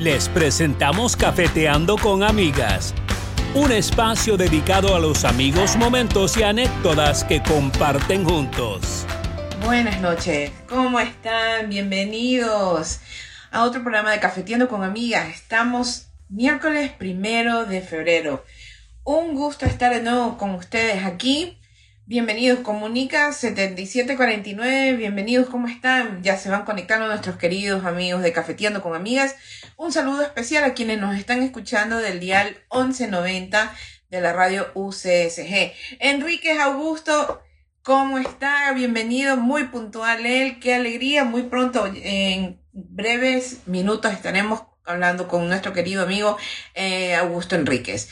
Les presentamos Cafeteando con Amigas, un espacio dedicado a los amigos, momentos y anécdotas que comparten juntos. Buenas noches, ¿cómo están? Bienvenidos a otro programa de Cafeteando con Amigas. Estamos miércoles primero de febrero. Un gusto estar de nuevo con ustedes aquí Bienvenidos, Comunica 7749, bienvenidos, ¿cómo están? Ya se van conectando nuestros queridos amigos de Cafeteando con Amigas. Un saludo especial a quienes nos están escuchando del dial 1190 de la radio UCSG. Enrique Augusto, ¿cómo está? Bienvenido, muy puntual él, qué alegría, muy pronto, en breves minutos estaremos hablando con nuestro querido amigo eh, Augusto Enríquez.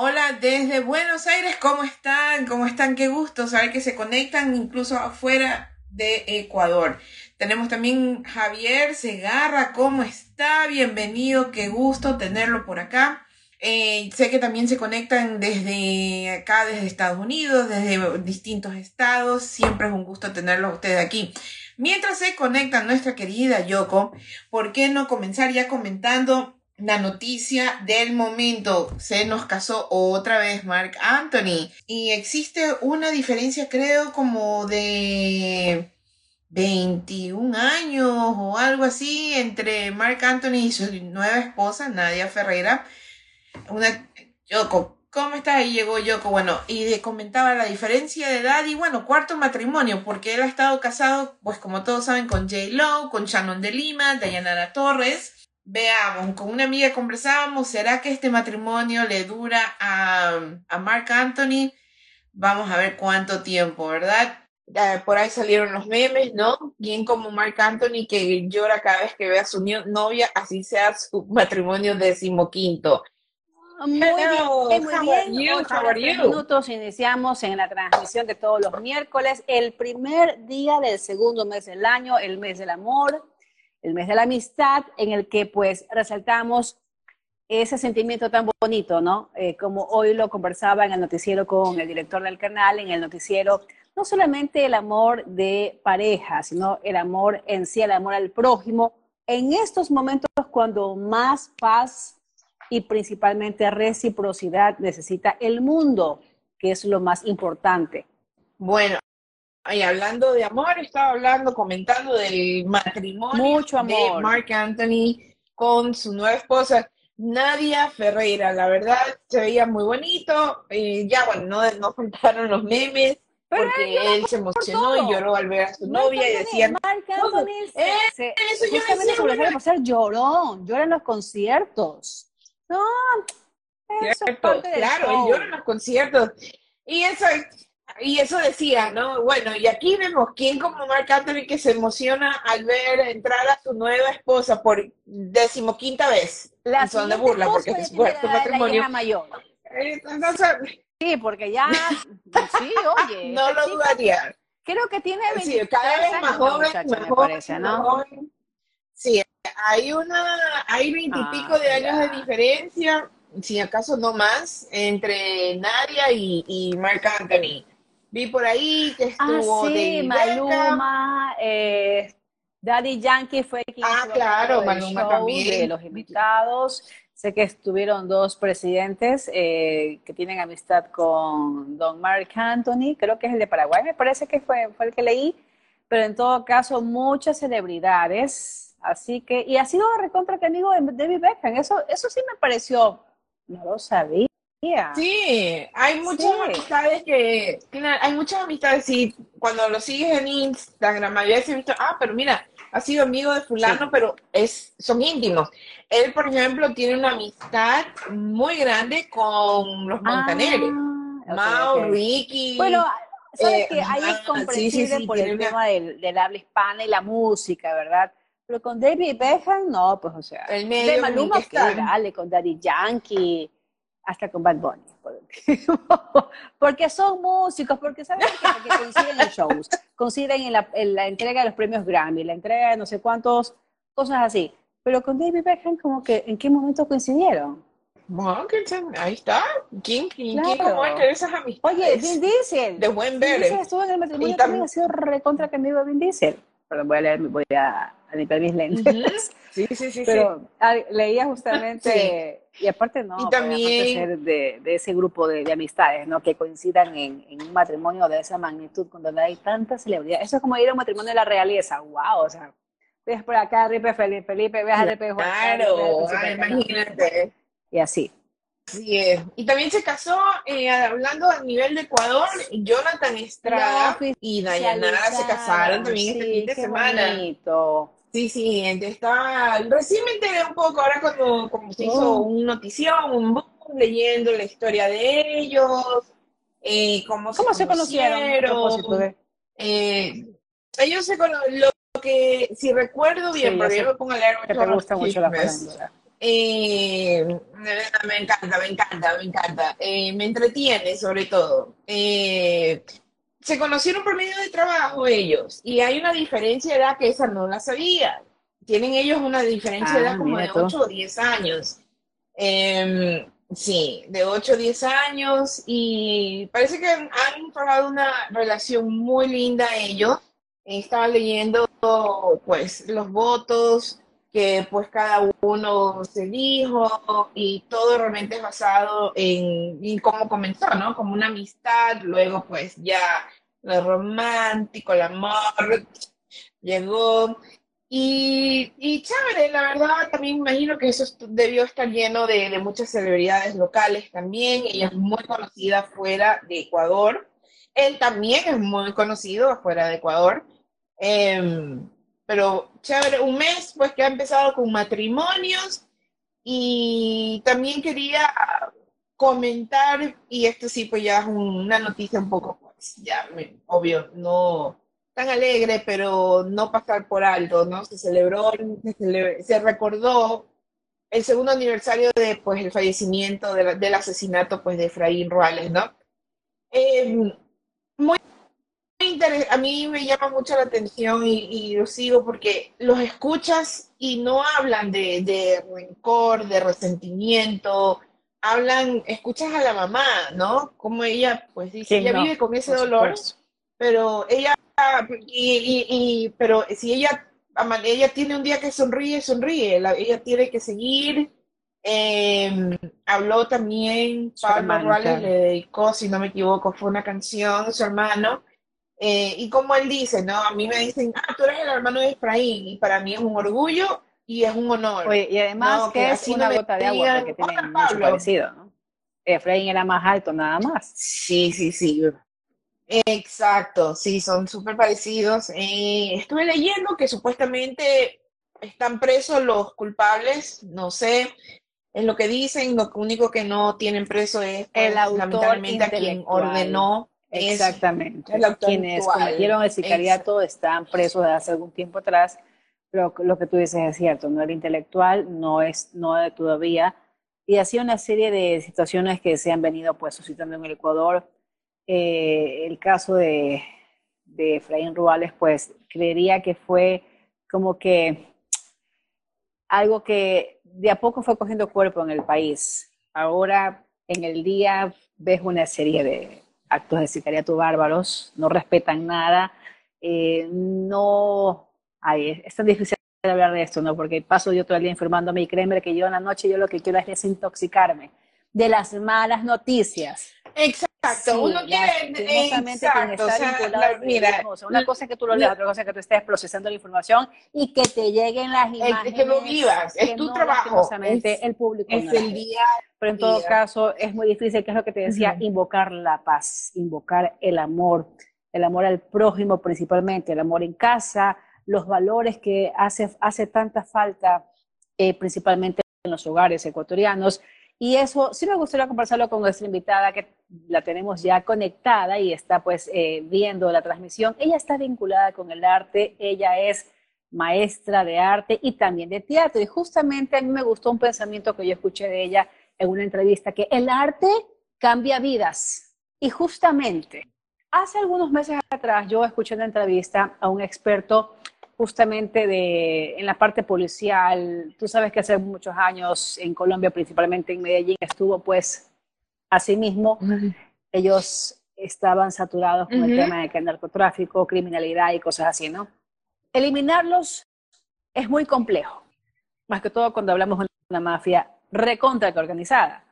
Hola desde Buenos Aires, ¿cómo están? ¿Cómo están? Qué gusto saber que se conectan incluso afuera de Ecuador. Tenemos también Javier Segarra, ¿cómo está? Bienvenido, qué gusto tenerlo por acá. Eh, sé que también se conectan desde acá, desde Estados Unidos, desde distintos estados. Siempre es un gusto tenerlos ustedes aquí. Mientras se conecta nuestra querida Yoko, ¿por qué no comenzar ya comentando la noticia del momento. Se nos casó otra vez Mark Anthony. Y existe una diferencia, creo, como de 21 años o algo así entre Mark Anthony y su nueva esposa, Nadia Ferreira. Una, Yoko, ¿cómo está? Ahí llegó Yoko. Bueno, y comentaba la diferencia de edad y bueno, cuarto matrimonio, porque él ha estado casado, pues como todos saben, con J. Lo, con Shannon de Lima, Dayanara Torres Veamos, con una amiga conversábamos, ¿será que este matrimonio le dura a, a Mark Anthony? Vamos a ver cuánto tiempo, ¿verdad? por ahí salieron los memes, ¿no? Bien como Mark Anthony que llora cada vez que ve a su novia, así sea su matrimonio decimoquinto. Muy bien, muy bien. minutos iniciamos en la transmisión de todos los miércoles, el primer día del segundo mes del año, el mes del amor el mes de la amistad, en el que pues resaltamos ese sentimiento tan bonito, ¿no? Eh, como hoy lo conversaba en el noticiero con el director del canal, en el noticiero, no solamente el amor de pareja, sino el amor en sí, el amor al prójimo, en estos momentos cuando más paz y principalmente reciprocidad necesita el mundo, que es lo más importante. Bueno, y hablando de amor, estaba hablando, comentando del matrimonio de Mark Anthony con su nueva esposa, Nadia Ferreira. La verdad, se veía muy bonito. Eh, ya, bueno, no, no contaron los memes. porque él se emocionó y lloró al ver a su novia y decía Mark Anthony eh, se, eso yo justamente sobre por ser llorón, llora en los conciertos. No, eso claro, él llora en los conciertos. Y eso y eso decía, ¿no? Bueno, y aquí vemos quién como Mark Anthony que se emociona al ver entrar a su nueva esposa por decimoquinta vez. La son de burla porque es su matrimonio. mayor. sí, porque ya, sí, oye. no lo dudaría. Creo que tiene sí, cada vez más joven, más joven, ¿no? Sí, hay una, hay veintipico ah, de años de diferencia, si acaso no más, entre Nadia y, y Mark Anthony. Vi por ahí que ah, estuvo ah, sí, Maluma, eh, Daddy Yankee fue quien ah, claro, Maluma también. de los invitados. Sé que estuvieron dos presidentes eh, que tienen amistad con Don Mark Anthony, creo que es el de Paraguay, me parece que fue, fue el que leí, pero en todo caso muchas celebridades, así que, y ha sido recontra que amigo de David Beckham, eso, eso sí me pareció, no lo sabía. Sí, hay muchas amistades que, hay muchas amistades, y cuando lo sigues en Instagram, había visto, ah, pero mira, ha sido amigo de fulano, pero es, son íntimos. Él, por ejemplo, tiene una amistad muy grande con los Montaneros. Ah, Mao, Ricky. Bueno, sabes eh, que ahí es comprensible por el tema del, habla hispana y la música, ¿verdad? Pero con David Beckham, no, pues, o sea, el medio de Maluma, que dale, con Daddy Yankee, hasta con Bad Bunny. Porque son músicos, porque saben que, coinciden en shows, coinciden en la, en la, entrega de los premios Grammy, la entrega de no sé cuántos, cosas así. Pero con David Beckham, como que, ¿en qué momento coincidieron? Bueno, ahí está. ¿Quién, quién, claro. ¿quién esas amistades? Oye, Vin Diesel. De buen ver. Vin Diesel estuvo en el matrimonio y también ha sido recontra que me iba Vin Diesel. perdón, voy a leer, voy a, limpiar mis lentes. Sí, sí, sí. Pero leía justamente, y aparte no, y también de, de, ese grupo de, amistades, ¿no? Que coincidan en, en, un matrimonio de esa magnitud, cuando hay tanta celebridad. Eso es como ir a un matrimonio de la realeza, wow, o sea, ves por acá, Ripe Felipe, Felipe, ves a Ripe Juan. Claro, imagínate. Y así. Sí es. Y también se casó, eh, hablando a nivel de Ecuador, Jonathan Estrada y Dayanara se casaron también este fin de semana. Bonito. Sí, sí, está, recién me enteré un poco ahora cuando como se hizo oh. un notición, un book, leyendo la historia de ellos, eh, cómo, ¿Cómo se, conocieron. Eh, ellos se conocieron, lo que, si recuerdo bien, porque yo me pongo a leer mucho. te gusta mucho la eh, me encanta, me encanta, me encanta. Eh, me entretiene sobre todo. Se conocieron por medio de trabajo ellos y hay una diferencia de edad que esa no la sabía. Tienen ellos una diferencia de edad ah, como de 8 o 10 años. Em, sí, de 8 o 10 años y parece que han, formado una relación muy linda ellos. Estaba leyendo pues los votos que pues cada uno se dijo y todo realmente es basado en, cómo comenzó, ¿no? Como una amistad, luego pues ya lo romántico, el amor llegó y, y chévere, la verdad también imagino que eso debió estar lleno de, muchas celebridades locales también, ella es muy conocida fuera de Ecuador, él también es muy conocido afuera de Ecuador. Em, pero chévere, un mes pues que ha empezado con matrimonios y también quería comentar, y esto sí pues ya es una noticia un poco pues ya obvio, no tan alegre, pero no pasar por alto, ¿no? Se celebró, se, recordó el segundo aniversario de pues el fallecimiento del asesinato pues de Efraín Ruales, ¿no? Muy a mí me llama mucho la atención y, lo sigo porque los escuchas y no hablan de, rencor, de resentimiento, hablan, escuchas a la mamá, ¿no? Como ella, pues dice, ella vive con ese dolor, pero ella, y, pero si ella, ella tiene un día que sonríe, sonríe, ella tiene que seguir. Em, habló también, Pablo Ruales le dedicó, si no me equivoco, fue una canción, su hermano, eh, y como él dice, ¿no? A mí me dicen, ah, tú eres el hermano de Efraín, y para mí es un orgullo y es un honor. y además que, es una gota de agua, porque tienen mucho parecido, ¿no? Efraín era más alto, nada más. Sí, sí, sí. Exacto, sí, son súper parecidos. Eh, estuve leyendo que supuestamente están presos los culpables, no sé, es lo que dicen, lo único que no tienen preso es el pues, autor lamentablemente a quien ordenó Exactamente. Quienes cometieron el sicariato están presos de hace algún tiempo atrás, pero lo que tú dices es cierto, no era intelectual, no es, no todavía, y así una serie de situaciones que se han venido pues suscitando en el Ecuador. Eh, el caso de, de Efraín Ruales, pues creería que fue como que algo que de a poco fue cogiendo cuerpo en el país. Ahora en el día ves una serie de actos de sicariato bárbaros, no respetan nada, eh, no, ay, es tan difícil hablar de esto, ¿no? Porque paso yo todo el día informándome y créeme que yo en la noche yo lo que quiero es desintoxicarme de las malas noticias. Uno quiere exacto, o sea, mira, una cosa es que tú lo leas, otra cosa es que tú estés procesando la información y que te lleguen las imágenes. Es que lo vivas, es tu trabajo. Es, el público. Es el día. Pero en todo caso es muy difícil, que es lo que te decía, invocar la paz, invocar el amor, el amor al prójimo principalmente, el amor en casa, los valores que hace, hace tanta falta eh, principalmente en los hogares ecuatorianos y eso sí me gustaría conversarlo con nuestra invitada, que la tenemos ya conectada y está pues eh, viendo la transmisión. Ella está vinculada con el arte, ella es maestra de arte y también de teatro. Y justamente a mí me gustó un pensamiento que yo escuché de ella en una entrevista, que el arte cambia vidas. Y justamente, hace algunos meses atrás yo escuché una entrevista a un experto justamente de, en la parte policial. Tú sabes que hace muchos años en Colombia, principalmente en Medellín, estuvo pues así mismo. Ellos estaban saturados con el tema de que el narcotráfico, criminalidad y cosas así, ¿no? eliminarlos es muy complejo, más que todo cuando hablamos de una mafia recontra que organizada.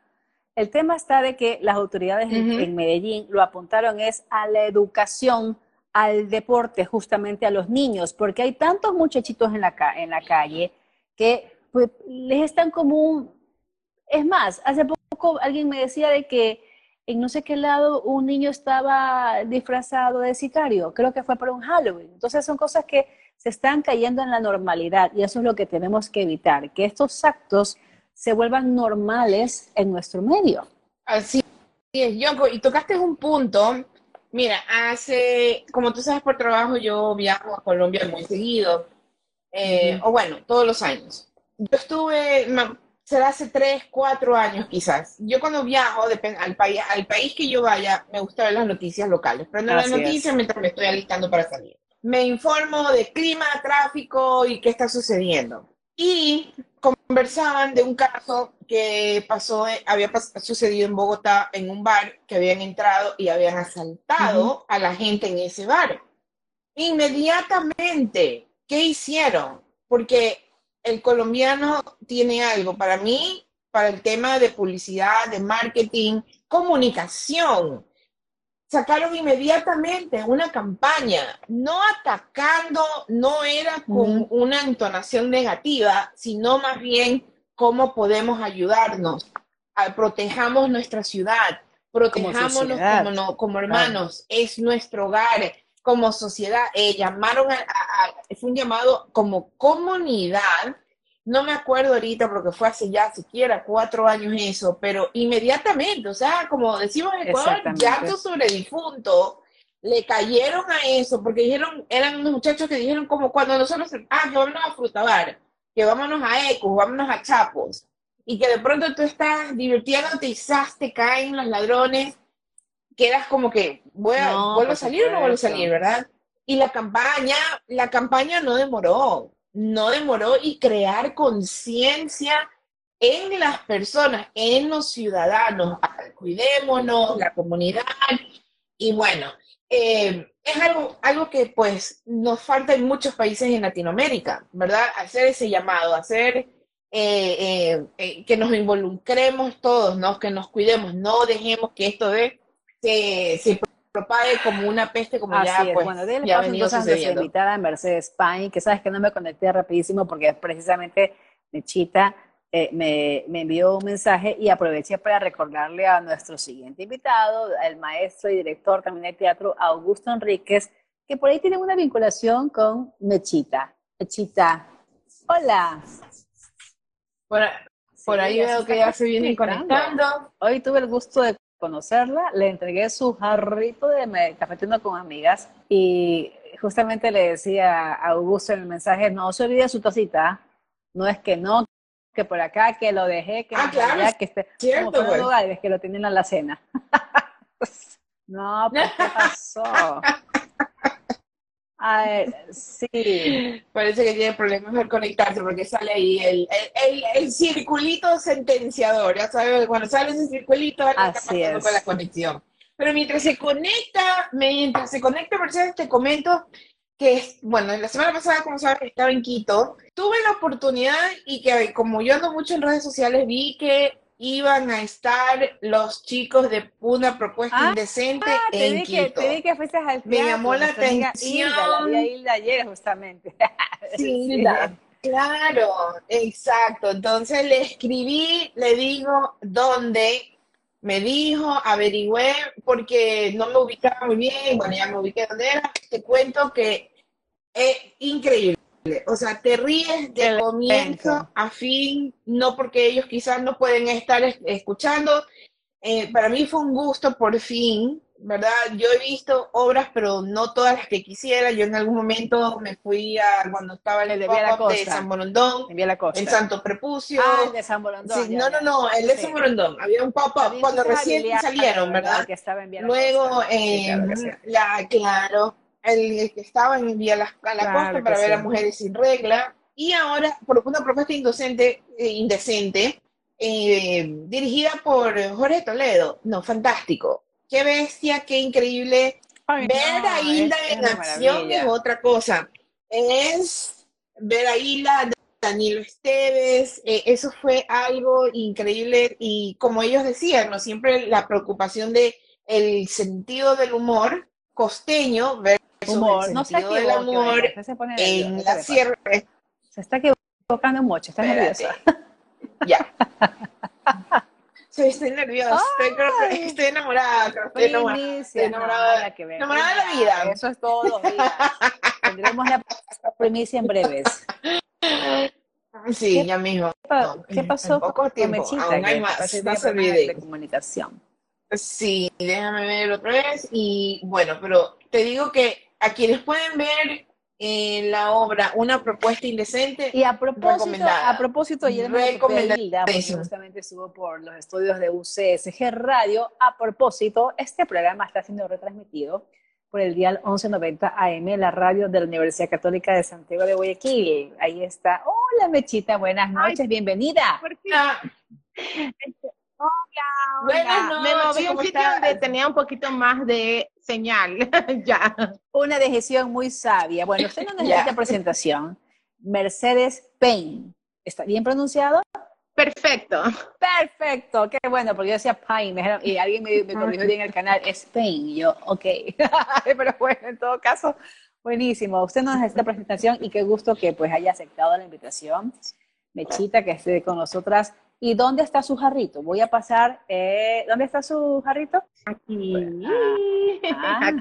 El tema está de que las autoridades en Medellín lo apuntaron es a la educación, al deporte, justamente a los niños, porque hay tantos muchachitos en la, en la calle que pues, les están como un... Es más, hace poco alguien me decía de que en no sé qué lado un niño estaba disfrazado de sicario, creo que fue por un Halloween. Entonces son cosas que se están cayendo en la normalidad y eso es lo que tenemos que evitar, que estos actos se vuelvan normales en nuestro medio. Así es, Yoko, y tocaste un punto. Mira, hace, como tú sabes por trabajo, yo viajo a Colombia muy seguido, eh, o bueno, todos los años. Yo estuve, será hace tres, cuatro años quizás. Yo cuando viajo al, país, al país que yo vaya, me gusta ver las noticias locales. Prendo las noticias mientras me estoy alistando para salir. Me informo de clima, tráfico y qué está sucediendo. Y conversaban de un caso que pasó, había sucedido en Bogotá, en un bar, que habían entrado y habían asaltado a la gente en ese bar. Inmediatamente, ¿qué hicieron? Porque el colombiano tiene algo, para mí, para el tema de publicidad, de marketing, comunicación sacaron inmediatamente una campaña, no atacando, no era con una entonación negativa, sino más bien cómo podemos ayudarnos, protejamos nuestra ciudad, protejámonos como, como, hermanos, es nuestro hogar, como sociedad, eh, llamaron a, fue un llamado como comunidad. No me acuerdo ahorita porque fue hace ya siquiera cuatro años eso, pero inmediatamente, o sea, como decimos en Ecuador, llanto sobre difunto, le cayeron a eso, porque dijeron, eran unos muchachos que dijeron como cuando nosotros, ah, que vámonos a Frutabar, que vámonos a Ecos, vámonos a Chapos, y que de pronto tú estás divirtiéndote y te caen los ladrones, quedas como que, voy a, ¿vuelvo a salir o no vuelvo a salir, verdad? Y la campaña, la campaña no demoró, no demoró y crear conciencia en las personas, en los ciudadanos. Cuidémonos, la comunidad. Y bueno, eh, es algo, algo que pues nos falta en muchos países en Latinoamérica, ¿verdad? Hacer ese llamado, hacer eh, eh, que nos involucremos todos, ¿no? Que nos cuidemos, no dejemos que esto de, se propague como una peste, como ya, es. pues, bueno, venido sucediendo. invitada a Mercedes Pine, que sabes que no me conecté rapidísimo porque precisamente Mechita eh, me, me, envió un mensaje y aproveché para recordarle a nuestro siguiente invitado, el maestro y director también de teatro Augusto Enríquez, que por ahí tiene una vinculación con Mechita. Mechita, hola. Por, ahí veo que ya se vienen conectando. Hoy tuve el gusto de conocerla, le entregué su jarrito de cafetino con amigas y justamente le decía a Augusto en el mensaje, no se olvide su tacita, no es que no, que por acá, que lo dejé, que ah, claro, que esté, cierto, como pues. que lo tienen en la cena. no, pues, ¿qué pasó? A ver, sí. Parece que tiene problemas al conectarse porque sale ahí el, el, el, circulito sentenciador. Ya sabes, cuando sale ese circulito, Así está con la conexión. Pero mientras se conecta, mientras se conecta, Mercedes, te comento que, bueno, la semana pasada, como sabes, estaba en Quito. Tuve la oportunidad y que, como yo ando mucho en redes sociales, vi que iban a estar los chicos de una propuesta ah, indecente en Quito. te vi que fuiste al Me llamó la atención. Hilda, la Hilda ayer justamente. sí, claro, exacto. Entonces le escribí, le digo dónde, me dijo, averigüé, porque no me ubicaba muy bien, bueno, ya me ubiqué dónde era. Te cuento que es increíble. O sea, te ríes de comienzo a fin, no porque ellos quizás no pueden estar escuchando. Eh, para mí fue un gusto por fin, ¿verdad? Yo he visto obras, pero no todas las que quisiera. Yo en algún momento me fui a cuando estaba en el de, de San Borondón, el Santo Prepucio. Ah, el de San Borondón. no, no, no, el de San Borondón. Había un pop-up cuando recién salieron, ¿verdad? Luego, eh, la, claro el que estaba en Vía la, a la costa para ver a mujeres sin regla, y ahora por una propuesta indocente, eh, indecente, eh, dirigida por Jorge Toledo. No, fantástico. Qué bestia, qué increíble. ver a Hilda en acción es otra cosa. es ver a Hila, Danilo Esteves, eh, eso fue algo increíble y como ellos decían, ¿no? siempre la preocupación de el sentido del humor costeño versus humor. el no se del amor se pone en la sierra. Se está equivocando mucho, está nerviosa. Ya. estoy nerviosa, estoy, estoy, enamorada, estoy enamorada, estoy enamorada, enamorada de la vida. Eso es todos los días. Tendremos la primicia en breves. Sí, ya mismo. ¿Qué pasó poco tiempo, Mechita? aún hay más, más de comunicación. Sí, déjame ver otra vez. Y bueno, pero te digo que a quienes pueden ver en la obra Una propuesta indecente. Y a propósito, a propósito ayer me porque justamente estuvo por los estudios de UCSG Radio. A propósito, este programa está siendo retransmitido por el dial 1190 AM, la radio de la Universidad Católica de Santiago de Guayaquil. Ahí está. Hola, Mechita, buenas noches, bienvenida. Hola, Buenas noches. Me moví a un sitio donde tenía un poquito más de señal. ya. Una decisión muy sabia. Bueno, usted no necesita presentación. Mercedes Payne. ¿Está bien pronunciado? Perfecto. Perfecto. Qué bueno, porque yo decía Payne y alguien me, me corrigió bien el canal. Es Payne. Y yo, ok. Pero bueno, en todo caso, buenísimo. Usted no necesita presentación y qué gusto que pues haya aceptado la invitación. Mechita, que esté con nosotras ¿Y dónde está su jarrito? Voy a pasar. Eh, ¿Dónde está su jarrito? Aquí. Ah.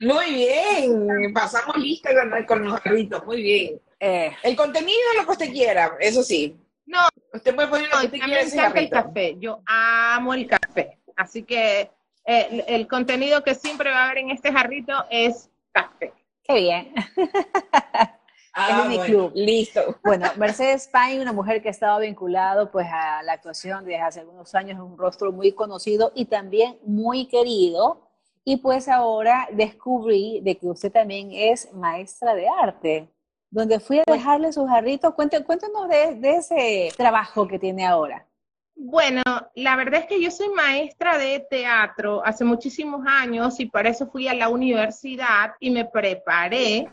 Muy bien. Pasamos lista con, los jarritos. Muy bien. Eh. El contenido lo que usted quiera, eso sí. No, usted puede poner lo que usted quiera. Me encanta el café. Yo amo el café. Así que eh, el contenido que siempre va a haber en este jarrito es café. Qué bien. Ah, es mi club. Listo. Bueno, Mercedes Payne, una mujer que ha estado vinculado pues a la actuación desde hace algunos años, un rostro muy conocido y también muy querido. Y pues ahora descubrí de que usted también es maestra de arte, donde fui a dejarle jarritos. Cuéntenos, cuéntenos de, de ese trabajo que tiene ahora. Bueno, la verdad es que yo soy maestra de teatro hace muchísimos años y para eso fui a la universidad y me preparé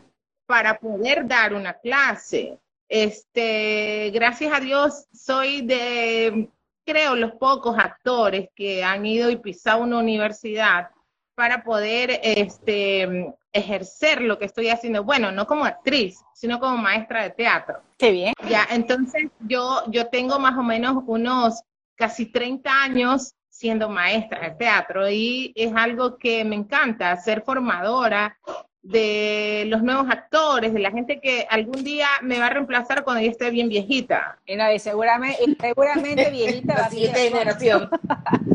para poder dar una clase. Este, gracias a Dios, soy de, creo, los pocos actores que han ido y pisado una universidad para poder este, ejercer lo que estoy haciendo. Bueno, no como actriz, sino como maestra de teatro. Qué bien. Ya, entonces yo, yo tengo más o menos unos casi 30 años siendo maestra de teatro y es algo que me encanta, ser formadora de los nuevos actores, de la gente que algún día me va a reemplazar cuando yo esté bien viejita. Y, no, y seguramente, seguramente viejita la siguiente generación.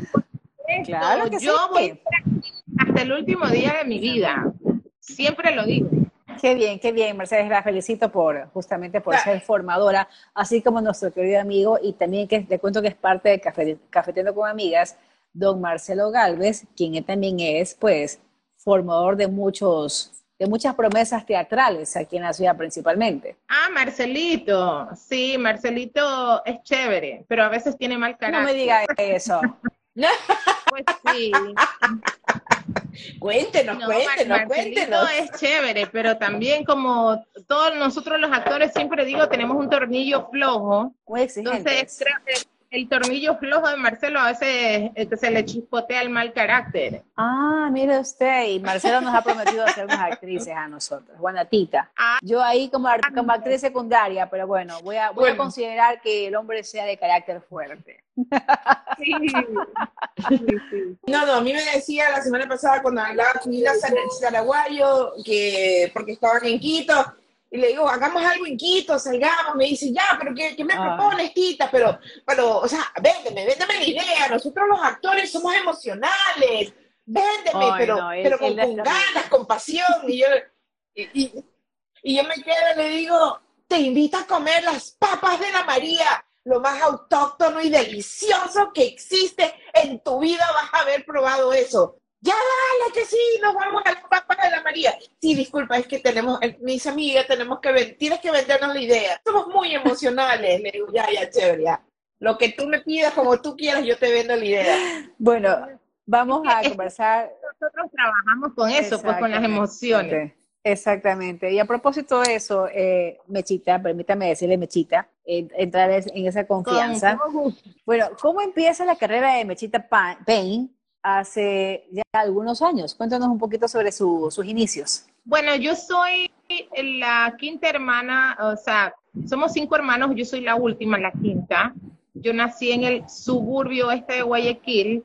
claro que yo voy hasta el último día de mi vida. Siempre lo digo. Qué bien, qué bien, Mercedes, la felicito por justamente por ser formadora, así como nuestro querido amigo y también que le cuento que es parte de Café, Cafeteando con Amigas, don Marcelo Galvez, quien también es pues formador de muchos de muchas promesas teatrales aquí en la ciudad principalmente. Ah, Marcelito, sí, Marcelito es chévere, pero a veces tiene mal carácter. No me diga eso. pues sí. Cuéntenos, no, cuéntenos, Marcelito es chévere, pero también como todos nosotros los actores siempre digo, tenemos un tornillo flojo. Muy Entonces creo que el tornillo flojo de Marcelo a veces eh, se le chispotea el mal carácter. Ah, mire usted, y Marcelo nos ha prometido hacer unas actrices a nosotros, Juanatita. Ah. Yo ahí como, como actriz secundaria, pero bueno, voy a, voy a considerar que el hombre sea de carácter fuerte. Sí. No, no, a mí me decía la semana pasada cuando hablaba con Ila Saraguayo, que porque estaban en Quito, y le digo, hagamos algo en Quito, salgamos, me dice, ya, pero ¿qué, qué me ah. propones, Tita? Pero, pero, o sea, véndeme, véndeme la idea, nosotros los actores somos emocionales, véndeme, pero, pero con, ganas, con pasión, y yo, y, y, yo me quedo y le digo, te invito a comer las papas de la María, lo más autóctono y delicioso que existe en tu vida, vas a haber probado eso ya dale que sí, nos vamos a la papa de la María. Sí, disculpa, es que tenemos, eh, mis amigas, tenemos que ver, tienes que vendernos la idea. Somos muy emocionales. Le digo, ya, ya, chévere, ya. Lo que tú me pidas, como tú quieras, yo te vendo la idea. Bueno, vamos a conversar. Nosotros trabajamos con eso, pues con las emociones. Exactamente. Y a propósito de eso, eh, Mechita, permítame decirle Mechita, entrar en esa confianza. bueno, ¿cómo empieza la carrera de Mechita Payne hace ya algunos años? Cuéntanos un poquito sobre sus inicios. Bueno, yo soy la quinta hermana, o sea, somos cinco hermanos, yo soy la última, la quinta. Yo nací en el suburbio este de Guayaquil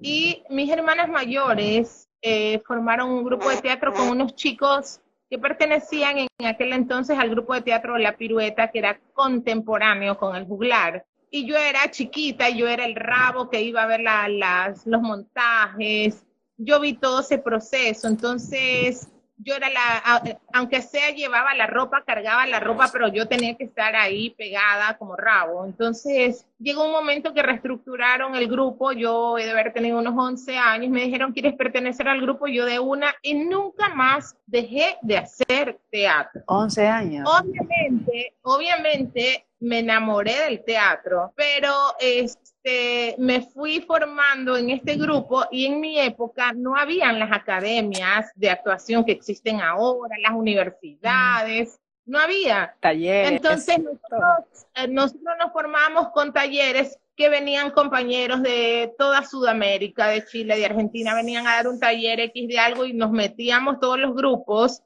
y mis hermanas mayores eh, formaron un grupo de teatro con unos chicos que pertenecían en aquel entonces al grupo de teatro La Pirueta, que era contemporáneo con el juglar. Y yo era chiquita, yo era el rabo que iba a ver las, los montajes, yo vi todo ese proceso, entonces yo era la, aunque sea llevaba la ropa, cargaba la ropa, pero yo tenía que estar ahí pegada como rabo. Entonces llegó un momento que reestructuraron el grupo, yo he de haber tenido unos 11 años, me dijeron, ¿quieres pertenecer al grupo? Yo de una y nunca más dejé de hacer teatro. 11 años. Obviamente, obviamente me enamoré del teatro, pero este, me fui formando en este grupo y en mi época no habían las academias de actuación que existen ahora, las universidades, no había. Talleres. Entonces nosotros, eh, nosotros nos formamos con talleres que venían compañeros de toda Sudamérica, de Chile, de Argentina, venían a dar un taller X de algo y nos metíamos todos los grupos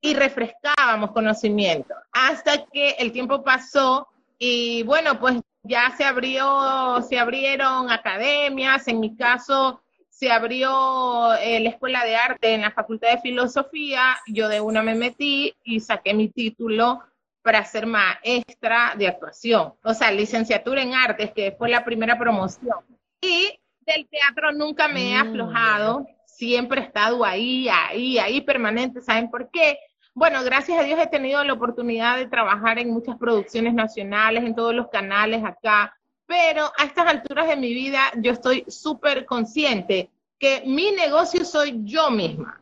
y refrescábamos conocimiento. Hasta que el tiempo pasó y bueno, pues ya se abrió, se abrieron academias, en mi caso se abrió eh, la Escuela de Arte en la Facultad de Filosofía, yo de una me metí y saqué mi título para ser maestra de actuación, o sea, licenciatura en artes, que fue la primera promoción. Y del teatro nunca me he mm, aflojado, siempre he estado ahí, ahí, ahí permanente, ¿saben por qué? Bueno, gracias a Dios he tenido la oportunidad de trabajar en muchas producciones nacionales, en todos los canales acá, pero a estas alturas de mi vida yo estoy súper consciente que mi negocio soy yo misma,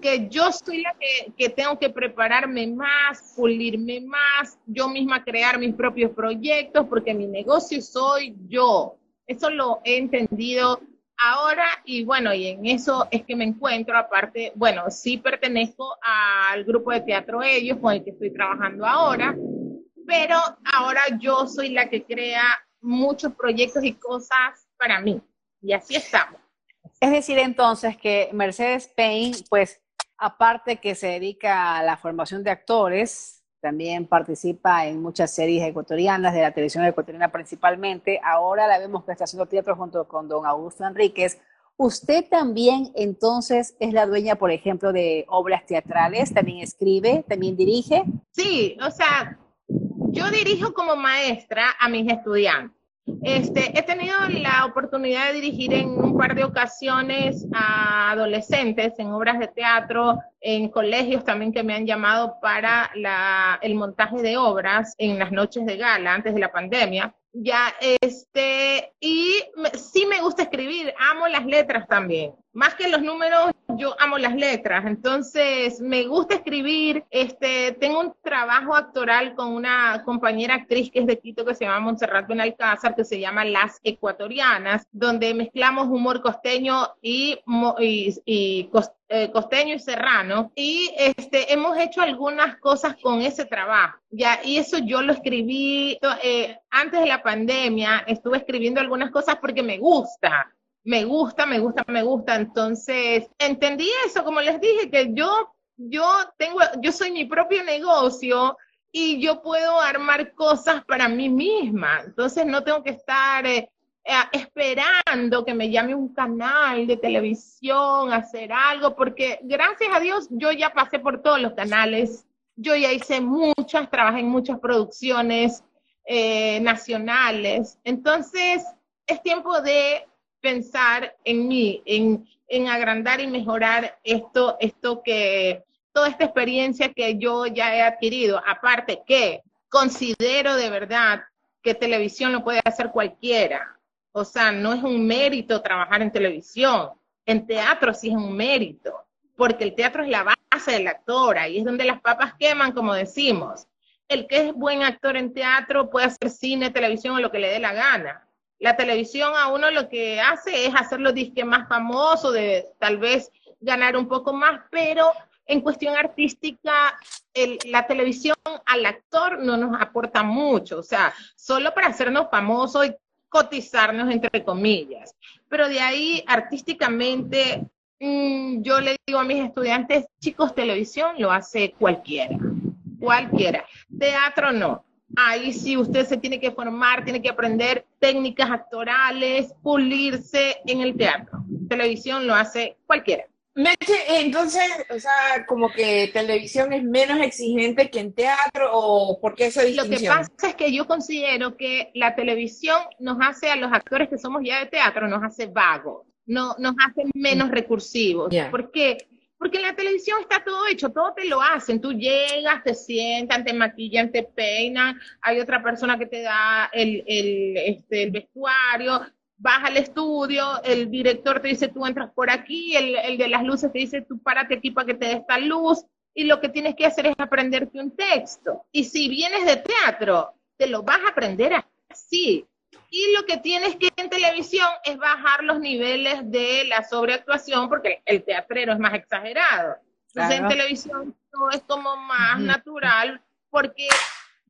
que yo soy la que, que, tengo que prepararme más, pulirme más, yo misma crear mis propios proyectos, porque mi negocio soy yo. Eso lo he entendido ahora y bueno, y en eso es que me encuentro, aparte, bueno, sí pertenezco al grupo de teatro Ellos con el que estoy trabajando ahora, pero ahora yo soy la que crea muchos proyectos y cosas para mí. Y así estamos. Es decir, entonces que Mercedes Payne, pues aparte que se dedica a la formación de actores, también participa en muchas series ecuatorianas, de la televisión ecuatoriana principalmente. Ahora la vemos que está haciendo teatro junto con don Augusto Enríquez. Usted también entonces es la dueña, por ejemplo, de obras teatrales, también escribe, también dirige. Sí, o sea, yo dirijo como maestra a mis estudiantes. Este, he tenido la oportunidad de dirigir en un par de ocasiones a adolescentes en obras de teatro, en colegios también que me han llamado para el montaje de obras en las noches de gala antes de la pandemia. Ya, este, y sí me gusta escribir, amo las letras también. Más que los números, yo amo las letras. Entonces, me gusta escribir. Este, tengo un trabajo actoral con una compañera actriz que es de Quito que se llama Montserrat Benalcázar, que se llama Las Ecuatorianas, donde mezclamos humor costeño y, y, y eh, costeño y serrano y este hemos hecho algunas cosas con ese trabajo ya y eso yo lo escribí eh, antes de la pandemia estuve escribiendo algunas cosas porque me gusta me gusta me gusta me gusta. Entonces entendí eso como les dije que yo yo tengo yo soy mi propio negocio y yo puedo armar cosas para mí misma. Entonces no tengo que estar eh, eh, esperando que me llame un canal de televisión, hacer algo, porque gracias a Dios yo ya pasé por todos los canales, yo ya hice muchas, trabajé en muchas producciones eh, nacionales, entonces es tiempo de pensar en mí, en, en agrandar y mejorar esto, esto que, toda esta experiencia que yo ya he adquirido, aparte que considero de verdad que televisión lo puede hacer cualquiera. O sea, no es un mérito trabajar en televisión. En teatro sí es un mérito, porque el teatro es la base del actor, ahí es donde las papas queman, como decimos. El que es buen actor en teatro puede hacer cine, televisión o lo que le dé la gana. La televisión a uno lo que hace es hacerlo disque más famoso, de tal vez ganar un poco más, pero en cuestión artística, la televisión al actor no nos aporta mucho, o sea, solo para hacernos famosos y cotizarnos entre comillas. Pero de ahí, artísticamente, mm, yo le digo a mis estudiantes, chicos, televisión lo hace cualquiera, cualquiera. Teatro no. Ahí sí usted se tiene que formar, tiene que aprender técnicas actorales, pulirse en el teatro. Televisión lo hace cualquiera. Entonces, o sea, como que televisión es menos exigente que en teatro o por qué esa distinción? Lo que pasa es que yo considero que la televisión nos hace a los actores que somos ya de teatro, nos hace vagos, no, nos hace menos recursivos. ¿Por qué? Porque en la televisión está todo hecho, todo te lo hacen. Tú llegas, te sientan, te maquillan, te peinan, hay otra persona que te da el, el, este, el vestuario, vas al estudio, el director te dice tú entras por aquí, el, de las luces te dice tú párate aquí para que te dé esta luz, y lo que tienes que hacer es aprenderte un texto. Y si vienes de teatro, te lo vas a aprender así. Y lo que tienes que en televisión es bajar los niveles de la sobreactuación, porque el teatrero es más exagerado. Entonces en televisión todo es como más natural, porque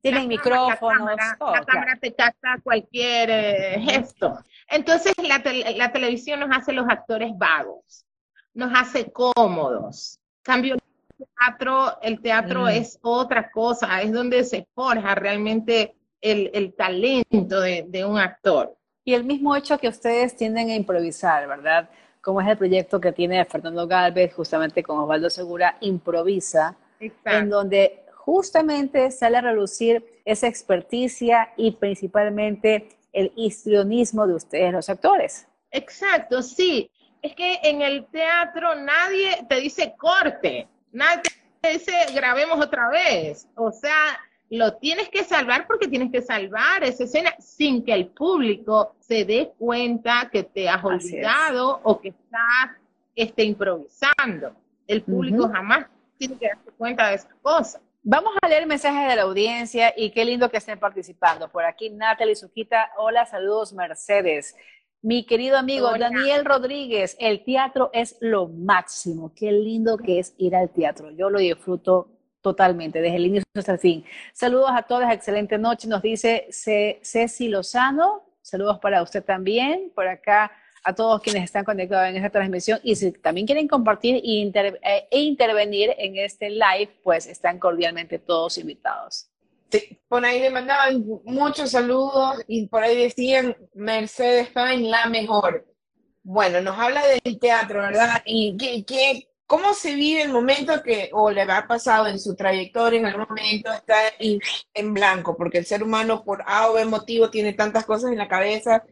tienen micrófonos. La cámara, te capta cualquier eh, gesto. Entonces la, la, televisión nos hace los actores vagos, nos hace cómodos. Cambio el teatro, el teatro mm. es otra cosa, es donde se forja realmente el, el talento de, de, un actor. Y el mismo hecho que ustedes tienden a improvisar, ¿verdad? Como es el proyecto que tiene Fernando Galvez, justamente con Osvaldo Segura, improvisa, en donde justamente sale a relucir esa experticia y principalmente el histrionismo de ustedes, los actores. Exacto, sí. Es que en el teatro nadie te dice corte, nadie te dice grabemos otra vez. O sea, lo tienes que salvar porque tienes que salvar esa escena sin que el público se dé cuenta que te has olvidado o que estás este, improvisando. El público jamás tiene que darse cuenta de esas cosas. Vamos a leer mensajes de la audiencia y qué lindo que estén participando. Por aquí Natalie Suquita, hola, saludos Mercedes. Mi querido amigo Daniel Rodríguez, el teatro es lo máximo. Qué lindo que es ir al teatro. Yo lo disfruto totalmente, desde el inicio hasta el fin. Saludos a todas, excelente noche. Nos dice Ceci Lozano. Saludos para usted también. Por acá a todos quienes están conectados en esta transmisión y si también quieren compartir e, intervenir en este live, pues están cordialmente todos invitados. Sí, por ahí le mandaban muchos saludos y por ahí decían Mercedes Fine la mejor. Bueno, nos habla del teatro, ¿verdad? ¿Y qué, cómo se vive el momento que, o le ha pasado en su trayectoria, en algún momento está en, en blanco? Porque el ser humano por A o B motivo tiene tantas cosas en la cabeza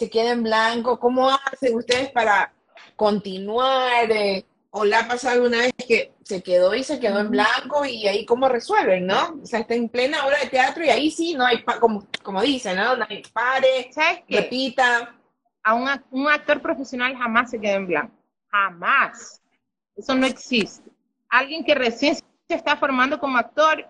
se queda en blanco? ¿Cómo hacen ustedes para continuar? Eh, ¿O le ha pasado una vez que se quedó y se quedó en blanco y ahí cómo resuelven, no? O sea, está en plena hora de teatro y ahí sí no hay, como, como dicen, ¿no? No hay pare, repita. A un, un actor profesional jamás se queda en blanco. Jamás. Eso no existe. Alguien que recién se está formando como actor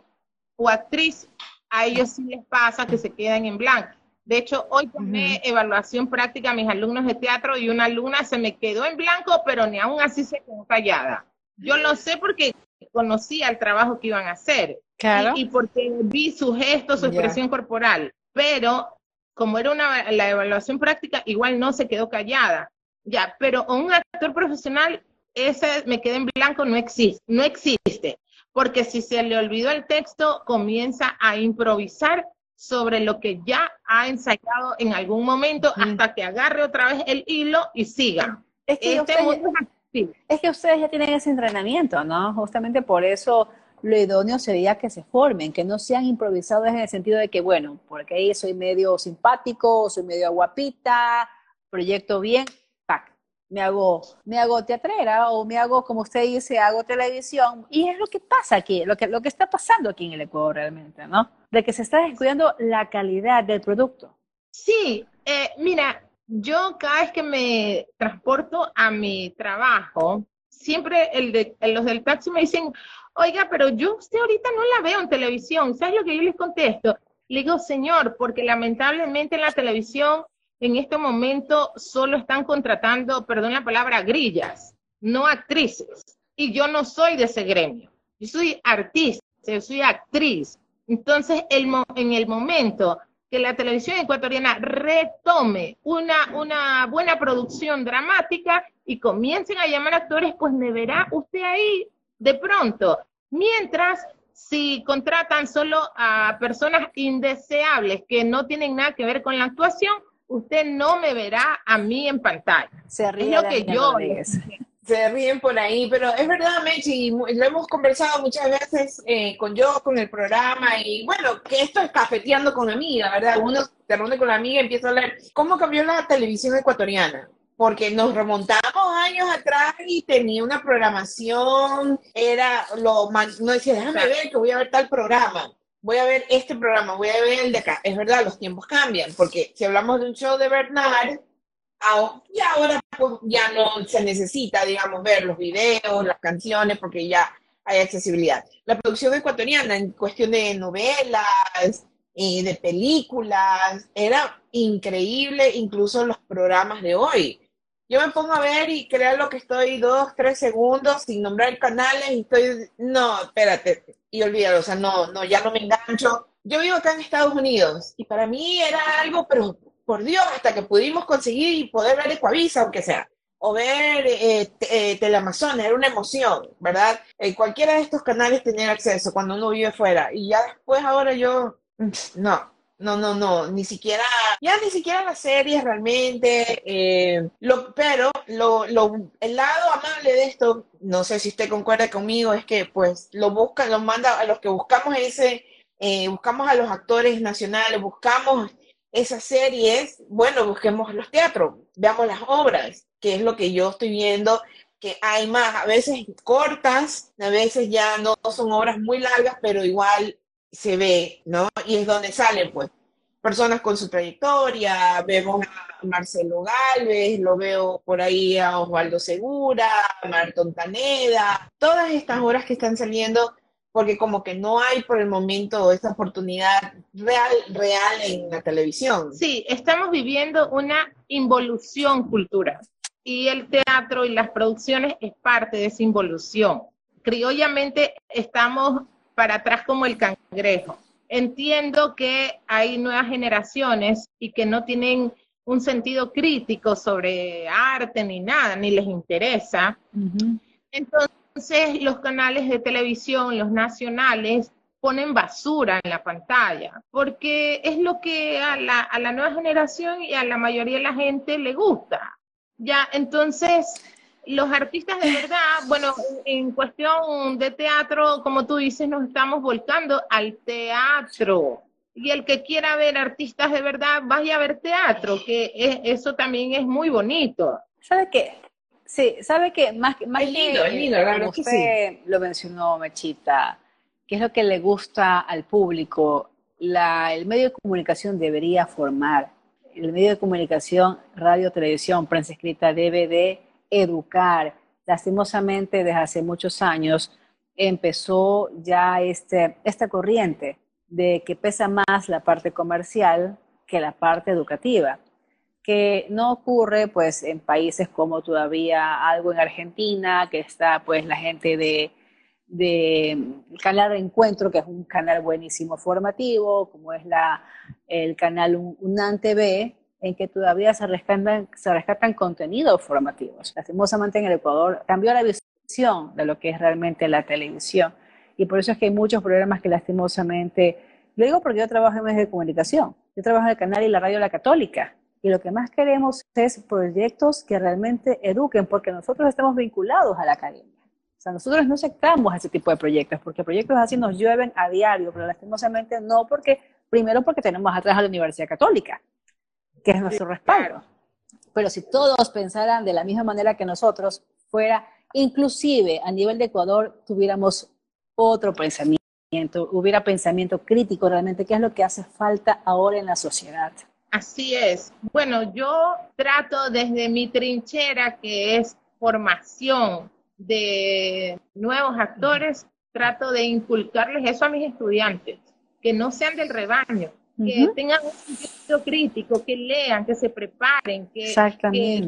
o actriz, a ellos sí les pasa que se quedan en blanco. De hecho, hoy tomé evaluación práctica a mis alumnos de teatro y una alumna se me quedó en blanco, pero ni aún así se quedó callada. Yo lo sé porque conocía el trabajo que iban a hacer claro. y, porque vi su gesto, su expresión corporal, pero como era una, la evaluación práctica, igual no se quedó callada. Ya, pero un actor profesional, ese me quedé en blanco, no existe, no existe, porque si se le olvidó el texto, comienza a improvisar sobre lo que ya ha ensayado en algún momento hasta que agarre otra vez el hilo y siga. Es que, este ustedes, es, que ustedes ya tienen ese entrenamiento, ¿no? Justamente por eso lo idóneo sería que se formen, que no sean improvisados en el sentido de que, bueno, porque ahí soy medio simpático, soy medio guapita, proyecto bien, me hago, me hago teatrera o me hago, como usted dice, hago televisión. Y es lo que pasa aquí, lo que, lo que está pasando aquí en el Ecuador realmente, ¿no? De que se está descuidando la calidad del producto. Sí, eh, mira, yo cada vez que me transporto a mi trabajo, siempre el de, los del taxi me dicen, oiga, pero yo usted ahorita no la veo en televisión. ¿Sabes lo que yo les contesto? Le digo, señor, porque lamentablemente en la televisión en este momento solo están contratando, perdón la palabra, grillas, no actrices. y yo no soy de ese gremio. Yo soy artista, yo soy actriz. Entonces, en el momento que la televisión ecuatoriana retome una, una buena producción dramática y comiencen a llamar actores, pues me verá usted ahí de pronto. Mientras, si contratan solo a personas indeseables que no tienen nada que ver con la actuación, usted no me verá a mí en pantalla. Se ríe es lo que yo se ríen por ahí, pero es verdad, Mechi, lo hemos conversado muchas veces eh, con yo, con el programa, y bueno, que esto es cafeteando con amiga, ¿verdad? Uno se reúne con la amiga y empieza a hablar, ¿cómo cambió la televisión ecuatoriana? Porque nos remontamos años atrás y tenía una programación, era lo no decía, déjame ver que voy a ver tal programa voy a ver este programa, voy a ver el de acá. Es verdad, los tiempos cambian, porque si hablamos de un show de Bernard, y ahora pues, ya no se necesita, digamos, ver los videos, las canciones, porque ya hay accesibilidad. La producción ecuatoriana en cuestión de novelas, eh, de películas, era increíble, incluso los programas de hoy. Yo me pongo a ver y creo lo que estoy dos, tres segundos sin nombrar canales y estoy, no, espérate, y olvídalo, o sea, no, no, ya no me engancho. Yo vivo acá en Estados Unidos y para mí era algo, pero por Dios, hasta que pudimos conseguir y poder ver Ecuavisa, aunque sea, o ver eh, eh, era una emoción, ¿verdad? Eh, cualquiera de estos canales tenía acceso cuando uno vive fuera. Y ya después, ahora yo, no, no, no, no, ni siquiera, ya ni siquiera las series realmente, eh, lo, pero lo, lo, el lado amable de esto, no sé si usted concuerda conmigo, es que pues lo buscan, lo manda a los que buscamos ese, buscamos a los actores nacionales, buscamos esas series, bueno, busquemos los teatros, veamos las obras, que es lo que yo estoy viendo, que hay más, a veces cortas, a veces ya no son obras muy largas, pero igual se ve, ¿no? Y es donde salen, pues, personas con su trayectoria, vemos a Marcelo Galvez, lo veo por ahí a Osvaldo Segura, a Martón Taneda, todas estas obras que están saliendo porque como que no hay por el momento esa oportunidad real, real en la televisión. Sí, estamos viviendo una involución cultural y el teatro y las producciones es parte de esa involución. Criollamente estamos para atrás como el cangrejo. Entiendo que hay nuevas generaciones y que no tienen un sentido crítico sobre arte ni nada, ni les interesa. Entonces, entonces los canales de televisión, los nacionales, ponen basura en la pantalla, porque es lo que a la, a la nueva generación y a la mayoría de la gente le gusta. Ya, entonces, los artistas de verdad, bueno, en cuestión de teatro, como tú dices, nos estamos volcando al teatro. Y el que quiera ver artistas de verdad, vaya a ver teatro, que eso también es muy bonito. ¿Sabe qué? Sí, sabe que más, más lindo, que, lindo, usted lo mencionó, Mechita, que es lo que le gusta al público, la, el medio de comunicación debería formar. El medio de comunicación, radio, televisión, prensa escrita, debe de educar. Lastimosamente, desde hace muchos años empezó ya este, esta corriente de que pesa más la parte comercial que la parte educativa que no ocurre pues en países como todavía algo en Argentina, que está pues la gente de, de Canal de Encuentro, que es un canal buenísimo formativo, como es la, el canal UNAN TV, en que todavía se rescatan, se rescatan contenidos formativos. Lastimosamente en el Ecuador cambió la visión de lo que es realmente la televisión. Y por eso es que hay muchos programas que lastimosamente, lo digo porque yo trabajo en medios de comunicación, yo trabajo en el canal y la radio La Católica, y lo que más queremos es proyectos que realmente eduquen, porque nosotros estamos vinculados a la academia. O sea, nosotros no aceptamos ese tipo de proyectos, porque proyectos así nos llueven a diario, pero lastimosamente no porque, primero porque tenemos atrás a la Universidad Católica, que es nuestro respaldo. Pero si todos pensaran de la misma manera que nosotros, fuera, inclusive a nivel de Ecuador, tuviéramos otro pensamiento, hubiera pensamiento crítico realmente, qué es lo que hace falta ahora en la sociedad. Así es. Bueno, yo trato desde mi trinchera, que es formación de nuevos actores, trato de inculcarles eso a mis estudiantes, que no sean del rebaño, que tengan un sentido crítico, que lean, que se preparen, que,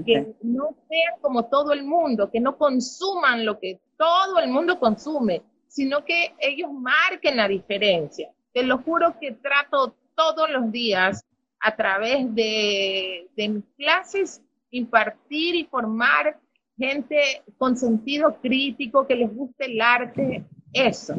que, no sean como todo el mundo, que no consuman lo que todo el mundo consume, sino que ellos marquen la diferencia. Te lo juro que trato todos los días a través de, de mis clases impartir y formar gente con sentido crítico, que les guste el arte, eso.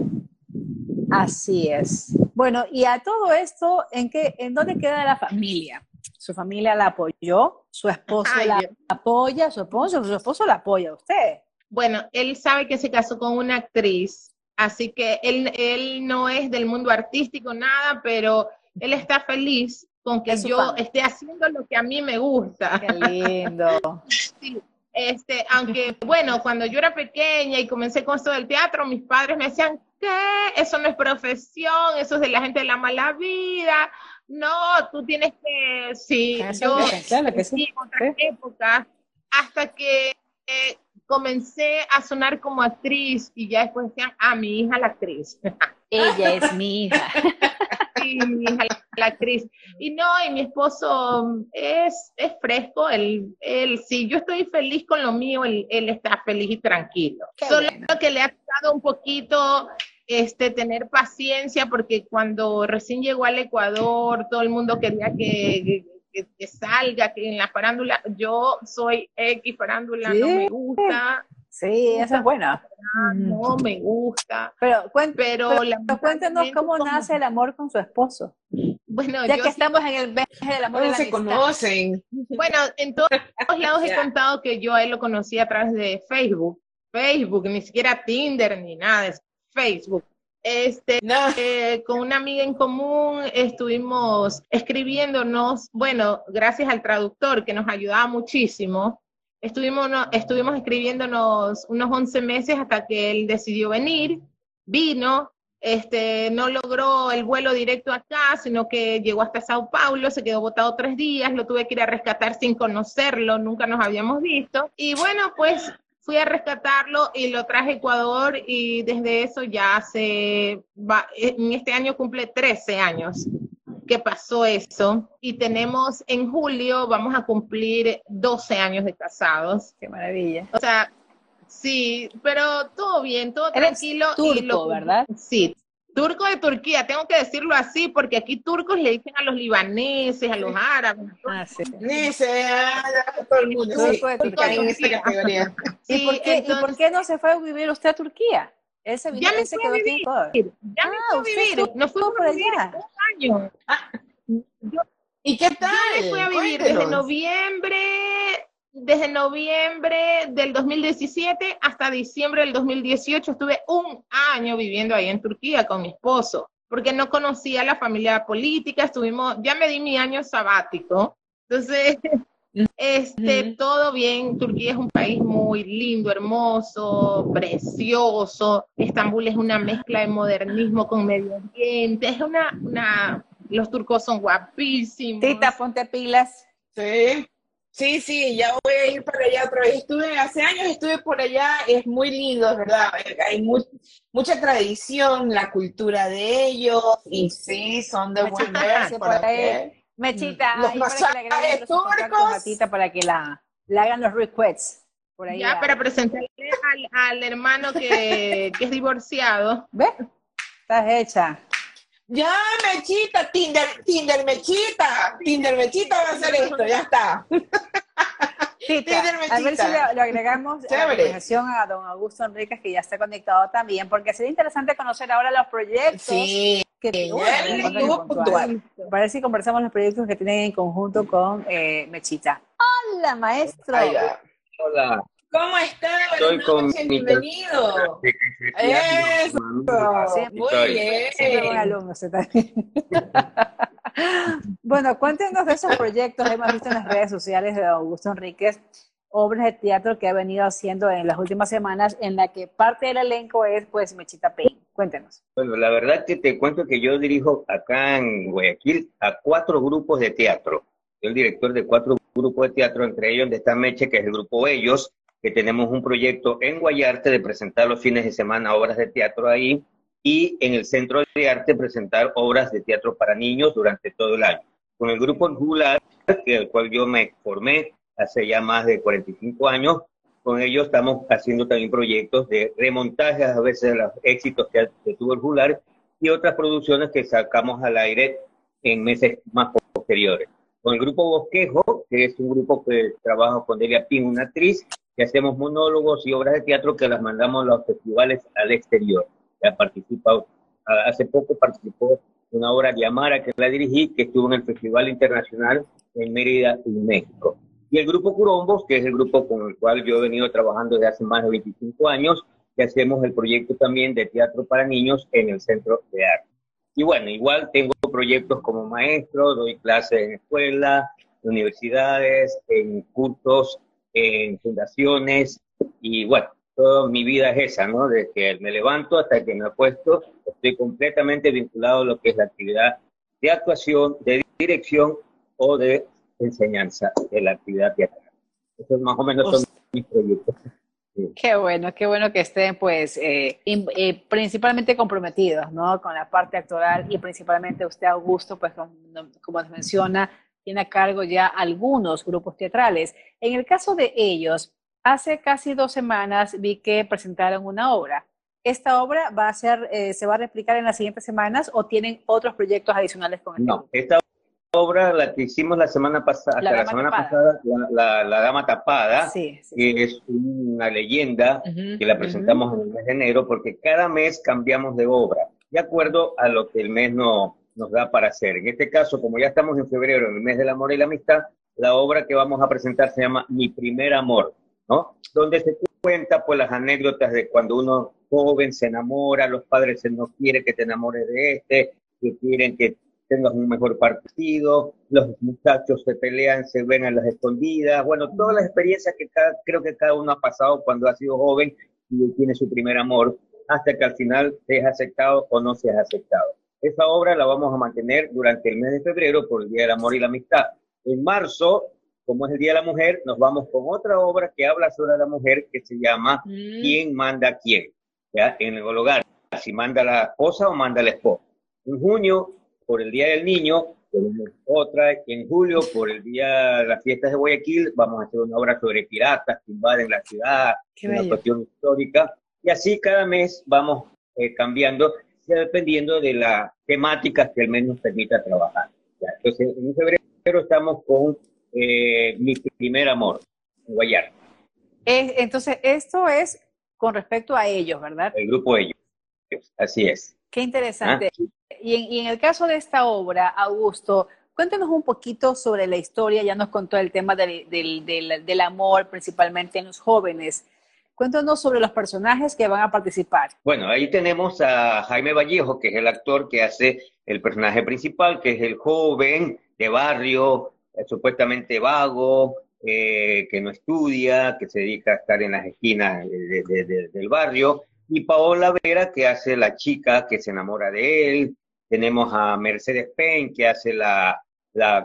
Así es. Bueno, y a todo esto, ¿en qué, en dónde queda la familia? Su familia la apoyó, su esposo la apoya, su esposo, su esposo la apoya a usted. Bueno, él sabe que se casó con una actriz, así que él, él no es del mundo artístico, nada, pero él está feliz con que yo esté haciendo lo que a mí me gusta. Qué lindo. sí. Este, aunque, bueno, cuando yo era pequeña y comencé con esto del teatro, mis padres me decían, ¿qué? Eso no es profesión, eso es de la gente de la mala vida. No, tú tienes que, sí, yo, que sí. en otras épocas, hasta que eh, comencé a sonar como actriz y ya después decían, ah, mi hija la actriz. Ella es mi hija. sí, mi hija la, actriz. Y no, y mi esposo es, es fresco, él, él, si yo estoy feliz con lo mío, él, él está feliz y tranquilo. Solo que le ha dado un poquito este, tener paciencia, porque cuando recién llegó al Ecuador, todo el mundo quería que, que, salga, que en la farándula, yo soy X farándula, no me gusta. Sí, esa es buena. No me gusta. Pero, pero, cuéntenos cómo nace el amor con su esposo. Bueno, ya que estamos en el mes del amor. ¿Cómo se conocen? Bueno, en todos lados he contado que yo a él lo conocí a través de Facebook. Facebook, ni siquiera Tinder ni nada, Facebook. Este, eh, con una amiga en común estuvimos escribiéndonos, bueno, gracias al traductor que nos ayudaba muchísimo, estuvimos, estuvimos escribiéndonos unos 11 meses hasta que él decidió venir, vino, este, no logró el vuelo directo acá, sino que llegó hasta Sao Paulo, se quedó botado tres días, lo tuve que ir a rescatar sin conocerlo, nunca nos habíamos visto. Y bueno, pues fui a rescatarlo y lo traje a Ecuador y desde eso ya se va, en este año cumple 13 años que pasó eso y tenemos en julio vamos a cumplir 12 años de casados. Qué maravilla. O sea, sí, pero todo bien, todo tranquilo. Turco, ¿verdad? Sí, Turco de Turquía, tengo que decirlo así, porque aquí turcos le dicen a los libaneses, a los árabes. Ah, sí. Dice a todo el mundo. Turco de Turquía. En esta categoría. ¿Y, por qué, ¿Y por qué no se fue a vivir usted a Turquía? Ese ya me fui a vivir. Ya me fui a vivir. Nos fuimos por allá. Un año. Ah. ¿Y qué tal? Yo me fui a vivir desde noviembre desde noviembre del 2017 hasta diciembre del 2018 estuve un año viviendo ahí en Turquía con mi esposo, porque no conocía la familia política, estuvimos, ya me di mi año sabático, entonces, este, todo bien, Turquía es un país muy lindo, hermoso, precioso, Estambul es una mezcla de modernismo con medio ambiente, es una, una, los turcos son guapísimos. Tita, ponte pilas. Sí. Sí, sí, ya voy a ir para allá otra vez. Estuve, hace años estuve por allá, es muy lindo, es verdad. Hay mucha tradición, la cultura de ellos, y sí, son de buen ver. Por Mechita, los masajes turcos. Para que la, le hagan los requests. Por ahí ya, para presentarle al, al hermano que, que es divorciado. ¿Ves? Estás hecha. Ya, Mechita, Tinder, Tinder Mechita, Tinder Mechita va a hacer esto, ya está. Tinder Mechita. A ver si lo, agregamos a la conversación a don Augusto Enríquez, que ya está conectado también, porque sería interesante conocer ahora los proyectos. Sí, que bueno, puntual. Parece que conversamos los proyectos que tienen en conjunto con eh, Mechita. Hola, maestro. Hola. ¿Cómo está? Estoy con bienvenido. Eso. Muy bien. Siempre buen alumno bueno, cuéntenos de esos proyectos. Hemos visto en las redes sociales de Augusto Enríquez obras de teatro que ha venido haciendo en las últimas semanas, en la que parte del elenco es pues Mechita Payne. Cuéntenos. Bueno, la verdad que te cuento que yo dirijo acá en Guayaquil a cuatro grupos de teatro. Soy el director de cuatro grupos de teatro, entre ellos donde está Meche, que es el grupo Ellos, que tenemos un proyecto en Guayarte de presentar los fines de semana obras de teatro ahí. y en el Centro de Arte presentar obras de teatro para niños durante todo el año. Con el grupo Angular, el cual yo me formé hace ya más de 45 años, con ellos estamos haciendo también proyectos de remontajes a veces de los éxitos que, tuvo el Jular y otras producciones que sacamos al aire en meses más posteriores. Con el grupo Bosquejo, que es un grupo que trabaja con Delia Pin, una actriz, que hacemos monólogos y obras de teatro que las mandamos a los festivales al exterior. Ya participado, hace poco participó una obra de Amara que la dirigí, que estuvo en el Festival Internacional en Mérida, en México. Y el grupo Curombos, que es el grupo con el cual yo he venido trabajando desde hace más de 25 años, que hacemos el proyecto también de teatro para niños en el Centro de Arte. Y bueno, igual tengo proyectos como maestro, doy clases en escuelas, universidades, en cursos, en fundaciones, y bueno, toda mi vida es esa, ¿no? Desde que me levanto hasta que me acuesto, estoy completamente vinculado a lo que es la actividad de actuación, de dirección o de enseñanza de la actividad teatral. Esos más o menos son mis proyectos. Qué bueno, qué bueno que estén pues eh, eh, principalmente comprometidos, ¿no? Con la parte actoral y principalmente usted, Augusto, pues como, como nos menciona, tiene a cargo ya algunos grupos teatrales. En el caso de ellos, Hace casi dos semanas vi que presentaron una obra. ¿Esta obra va a ser, eh, se va a replicar en las siguientes semanas o tienen otros proyectos adicionales con el No, esta obra la que hicimos la semana pasada, la, la semana pasada, la, Dama Tapada, que es una leyenda que la presentamos en el mes de enero, porque cada mes cambiamos de obra, de acuerdo a lo que el mes no, nos da para hacer. En este caso, como ya estamos en febrero, en el mes del amor y la amistad, la obra que vamos a presentar se llama Mi primer amor. ¿no? Donde se cuenta pues las anécdotas de cuando uno joven se enamora, los padres no quieren que te enamores de este, que quieren que tengas un mejor partido, los muchachos se pelean, se ven a las escondidas, bueno, todas las experiencias que creo que cada uno ha pasado cuando ha sido joven y tiene su primer amor, hasta que al final seas aceptado o no seas aceptado. Esa obra la vamos a mantener durante el mes de febrero por el Día del Amor y la Amistad. En marzo como es el Día de la Mujer, nos vamos con otra obra que habla sobre la mujer que se llama mm. ¿Quién manda a quién? ¿Ya? En el hogar, si manda la esposa o manda la esposa. En junio, por el Día del Niño, tenemos otra. En julio, por el Día de las Fiestas de Guayaquil, vamos a hacer una obra sobre piratas que invaden la ciudad, una cuestión histórica. Y así cada mes vamos eh, cambiando, dependiendo de las temáticas que el mes nos permita trabajar. Entonces, en febrero estamos con eh, mi primer amor, Guayar. entonces, esto es con respecto a ellos, ¿verdad? El grupo ellos, así es. Qué interesante. Ah, y, en, el caso de esta obra, Augusto, cuéntenos un poquito sobre la historia, ya nos contó el tema del, del, amor, principalmente en los jóvenes. Cuéntanos sobre los personajes que van a participar. Bueno, ahí tenemos a Jaime Vallejo, que es el actor que hace el personaje principal, que es el joven de barrio, supuestamente vago, eh, que no estudia, que se dedica a estar en las esquinas del barrio, y Paola Vera, que hace la chica que se enamora de él. Tenemos a Mercedes Payne, que hace la,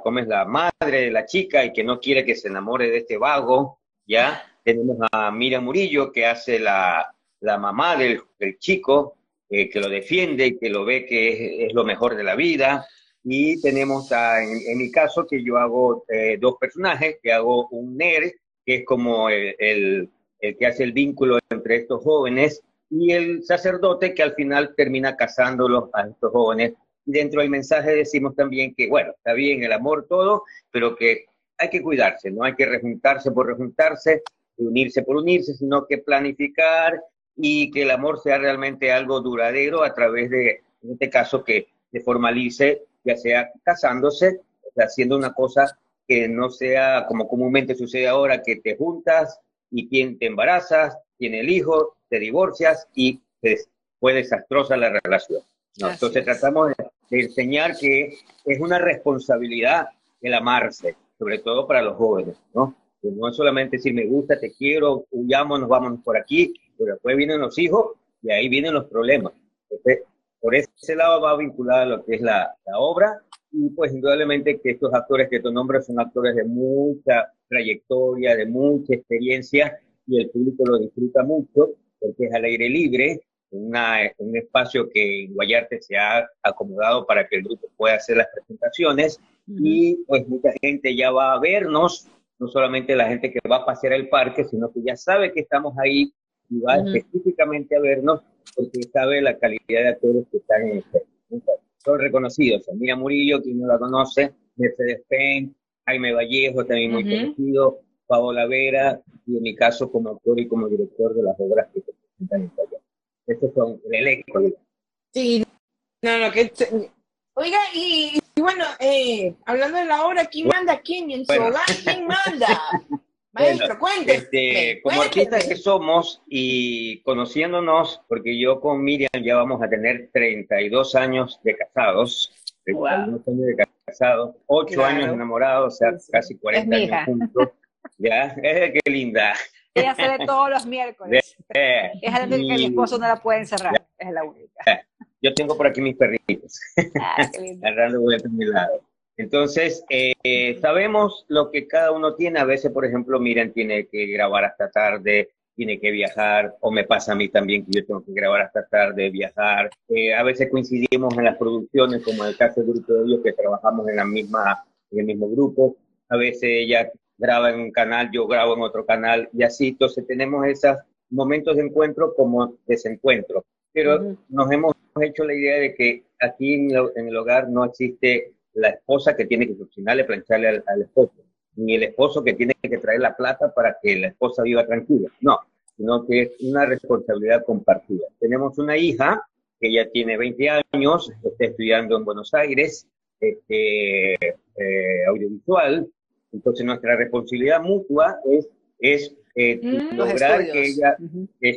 ¿cómo es? la madre de la chica y que no quiere que se enamore de este vago, ¿ya? Tenemos a Mira Murillo, que hace la, la mamá del, del chico, eh, que lo defiende y que lo ve que es, lo mejor de la vida. Y tenemos, en, mi caso, que yo hago eh, dos personajes, que hago un nerd, que es como el, el, que hace el vínculo entre estos jóvenes, y el sacerdote que al final termina casándolos a estos jóvenes. Dentro del mensaje decimos también que, bueno, está bien el amor todo, pero que hay que cuidarse, no hay que rejuntarse por rejuntarse, unirse por unirse, sino que planificar y que el amor sea realmente algo duradero a través de, en este caso, que se formalice ya sea casándose, haciendo una cosa que no sea como comúnmente sucede ahora, que te juntas y quien te embarazas, tiene el hijo, te divorcias y fue desastrosa la relación. Entonces tratamos de, enseñar que es una responsabilidad el amarse, sobre todo para los jóvenes, ¿no? Que no es solamente decir me gusta, te quiero, huyamos, nos vamos por aquí, pero después vienen los hijos y ahí vienen los problemas. Entonces, por ese lado va vinculada a lo que es la, obra y pues indudablemente que estos actores que tu nombres son actores de mucha trayectoria, de mucha experiencia y el público lo disfruta mucho porque es al aire libre un espacio que en Guayarte se ha acomodado para que el grupo pueda hacer las presentaciones y pues mucha gente ya va a vernos, no solamente la gente que va a pasear el parque, sino que ya sabe que estamos ahí y va específicamente a vernos porque sabe la calidad de actores que están en este. Son reconocidos, Mira Murillo, quien no la conoce, Mercedes Penn, Jaime Vallejo, también muy conocido, Paola Vera, y en mi caso como autor y como director de las obras que se presentan en. Estos son el elenco. Sí, no, no, que... Oiga, y, bueno, eh, hablando de la obra, ¿quién manda quién? en su hogar quién manda? Maestro, cuéntese. Este, como artistas que somos y conociéndonos, porque yo con Miriam ya vamos a tener 32 años de casados, 32 años de casados, 8 años enamorados, o sea, casi 40 años juntos. Ya, eh, qué linda. Ella sale todos los miércoles. es la única que mi esposo no la puede encerrar. Es la única. Yo tengo por aquí mis perritos. Ah, Agarrando a mi lado. Entonces, eh, sabemos lo que cada uno tiene. A veces, por ejemplo, miren, tiene que grabar hasta tarde, tiene que viajar, o me pasa a mí también que yo tengo que grabar hasta tarde, viajar. Eh, a veces coincidimos en las producciones, como en el caso del grupo de ellos, que trabajamos en la misma, en el mismo grupo. A veces ella graba en un canal, yo grabo en otro canal, y así. Entonces tenemos esos momentos de encuentro como desencuentro. Pero nos hemos hecho la idea de que aquí en, el hogar no existe la esposa que tiene que cocinarle, plancharle al, al, esposo, ni el esposo que tiene que traer la plata para que la esposa viva tranquila. No, sino que es una responsabilidad compartida. Tenemos una hija que ya tiene 20 años, está estudiando en Buenos Aires, este, eh, audiovisual, entonces nuestra responsabilidad mutua es, es eh, mm. lograr que ella,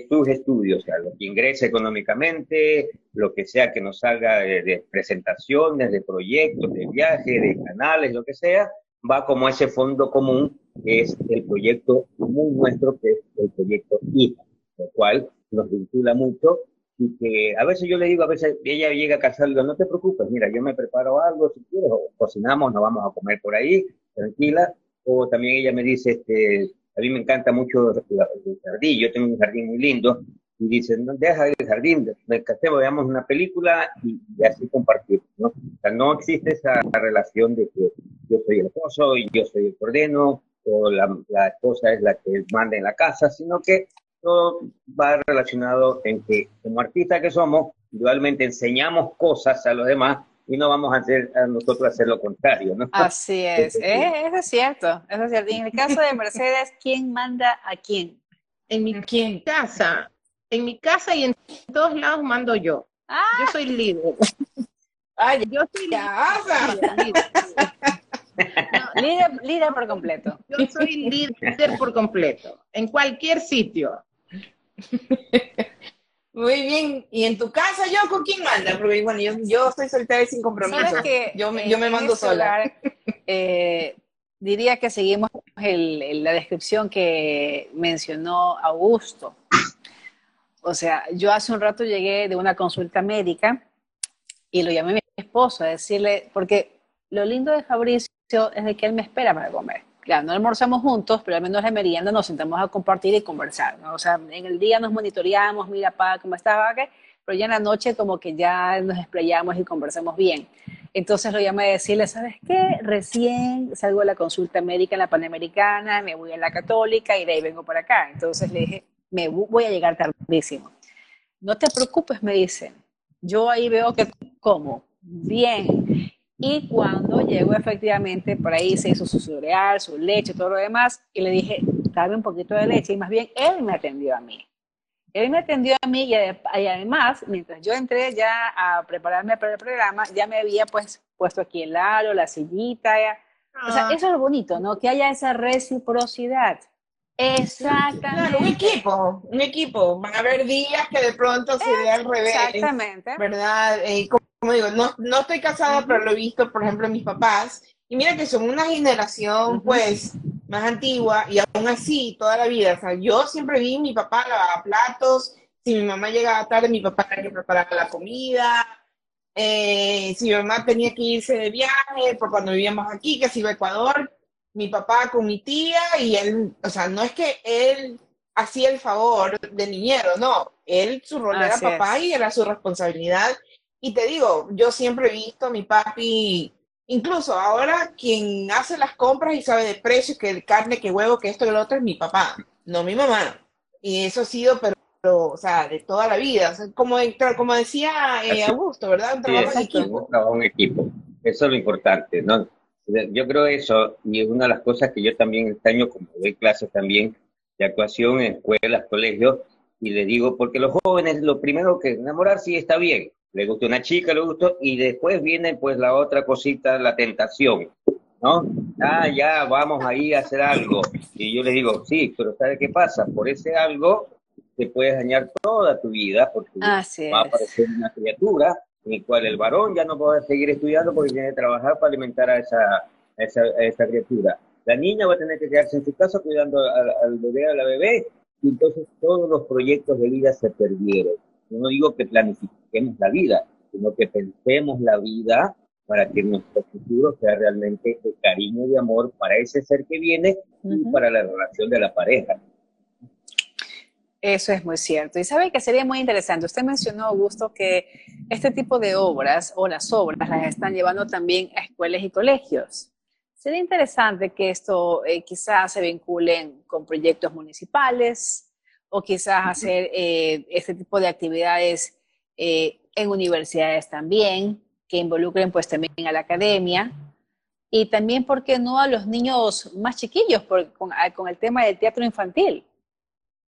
sus estudios, o sea, lo que ingrese económicamente, lo que sea que nos salga de, presentaciones, de proyectos, de viajes, de canales, lo que sea, va como ese fondo común que es el proyecto común nuestro, que es el proyecto hija, lo cual nos vincula mucho y que a veces yo le digo, a veces ella llega a casa y digo, no te preocupes, mira, yo me preparo algo, si quieres, o cocinamos, nos vamos a comer por ahí, tranquila, o también ella me dice, este, a mí me encanta mucho el jardín, yo tengo un jardín muy lindo, y dice, no, deja el jardín, me casemos, veamos una película y, así compartir, ¿no? O sea, no existe esa relación de que yo soy el esposo y yo soy el ordeno, o la, la esposa es la que manda en la casa, sino que todo va relacionado en que como artistas que somos, igualmente enseñamos cosas a los demás y no vamos a hacer a nosotros hacer lo contrario, ¿no? Así es, eh, eso es cierto, eso es cierto. Y en el caso de Mercedes, ¿quién manda a quién? En mi casa, en mi casa y en todos lados mando yo. Ah. Yo soy líder. Ay, yo soy líder, líder por completo. Yo soy líder por completo, en cualquier sitio. Muy bien. ¿Y en tu casa yo con quién manda? Porque bueno, yo, yo estoy soltera y sin compromiso. yo, me, yo me mando sola. eh, diría que seguimos el, la descripción que mencionó Augusto. O sea, yo hace un rato llegué de una consulta médica y lo llamé a mi esposo a decirle, porque lo lindo de Fabricio es de que él me espera para comer claro, no almorzamos juntos, pero al menos en merienda nos sentamos a compartir y conversar, ¿no? O sea, en el día nos monitoreamos, mira, pa, ¿cómo estaba? ¿Qué? Pero ya en la noche como que ya nos explayamos y conversamos bien. Entonces lo llamé a decirle, ¿sabes qué? Recién salgo de la consulta médica en la Panamericana, me voy a la Católica y de ahí vengo para acá. Entonces le dije, me voy a llegar tardísimo. No te preocupes, me dicen. Yo ahí veo que como. Bien. Y cuando llegó efectivamente, por ahí se hizo su cereal, su leche, todo lo demás, y le dije, dame un poquito de leche, y más bien él me atendió a mí. Él me atendió a mí y, además, mientras yo entré ya a prepararme para el programa, ya me había pues puesto aquí el aro, la sillita. O sea, ah. eso es lo bonito, ¿no? Que haya esa reciprocidad. Exactamente. un equipo, un equipo. Van a haber días que de pronto se ve al revés. Exactamente. ¿Verdad? Eh, como digo, no, no estoy casada, pero lo he visto, por ejemplo, en mis papás. Y mira que son una generación, pues, más antigua y aún así, toda la vida. O sea, yo siempre vi mi papá lavar platos. Si mi mamá llegaba tarde, mi papá tenía que preparar la comida. Eh, si mi mamá tenía que irse de viaje, por cuando vivíamos aquí, que se iba a Ecuador, mi papá con mi tía y él, o sea, no es que él hacía el favor de niñero, no, él su rol era papá y era su responsabilidad. Y te digo, yo siempre he visto a mi papi, incluso ahora quien hace las compras y sabe de precios, que carne, que huevo, que esto, que lo otro, es mi papá, no mi mamá. Y eso ha sido, pero, o sea, de toda la vida. como, como decía eh, Augusto, ¿verdad? Un trabajo en equipo. Un trabajo en equipo. Eso es lo importante, ¿no? Yo creo eso, y es una de las cosas que yo también este año, como doy clases también de actuación en escuelas, colegios, y le digo, porque los jóvenes, lo primero que enamorar sí está bien, le gusta una chica, le gustó, y después viene pues la otra cosita, la tentación, ¿no? Ah, ya, vamos ahí a hacer algo. Y yo le digo, sí, pero ¿sabe qué pasa? Por ese algo te puedes dañar toda tu vida, porque va a aparecer una criatura en la cual el varón ya no puede seguir estudiando porque tiene que trabajar para alimentar a esa, a esa, a esa criatura. La niña va a tener que quedarse en su casa cuidando al, al bebé, a la bebé, y entonces todos los proyectos de vida se perdieron. Yo no digo que planifiquemos la vida, sino que pensemos la vida para que nuestro futuro sea realmente de cariño y de amor para ese ser que viene y para la relación de la pareja. Eso es muy cierto. Y sabe que sería muy interesante. Usted mencionó, Augusto, que este tipo de obras o las obras las están llevando también a escuelas y colegios. Sería interesante que esto eh, quizás se vinculen con proyectos municipales o quizás hacer eh, este tipo de actividades eh, en universidades también, que involucren pues también a la academia y también, ¿por qué no a los niños más chiquillos con, con el tema del teatro infantil?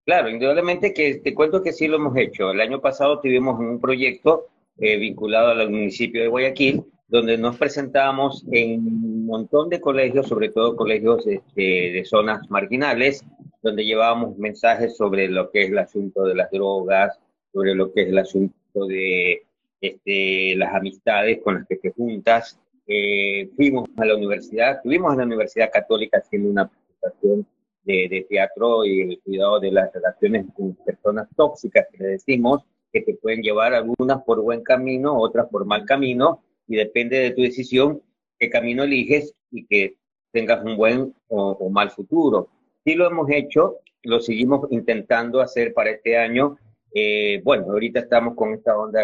Claro, indudablemente que te cuento que sí lo hemos hecho. El año pasado tuvimos un proyecto vinculado al municipio de Guayaquil, donde nos presentamos en un montón de colegios, sobre todo colegios este, de zonas marginales, donde llevábamos mensajes sobre lo que es el asunto de las drogas, sobre lo que es el asunto de este, las amistades con las que te juntas. Eh, fuimos a la universidad, estuvimos en la Universidad Católica haciendo una presentación de, de, teatro y el cuidado de las relaciones con personas tóxicas, que le decimos, que te pueden llevar algunas por buen camino, otras por mal camino, y depende de tu decisión qué camino eliges y que tengas un buen o, mal futuro. Sí lo hemos hecho, lo seguimos intentando hacer para este año. Eh, bueno, ahorita estamos con esta onda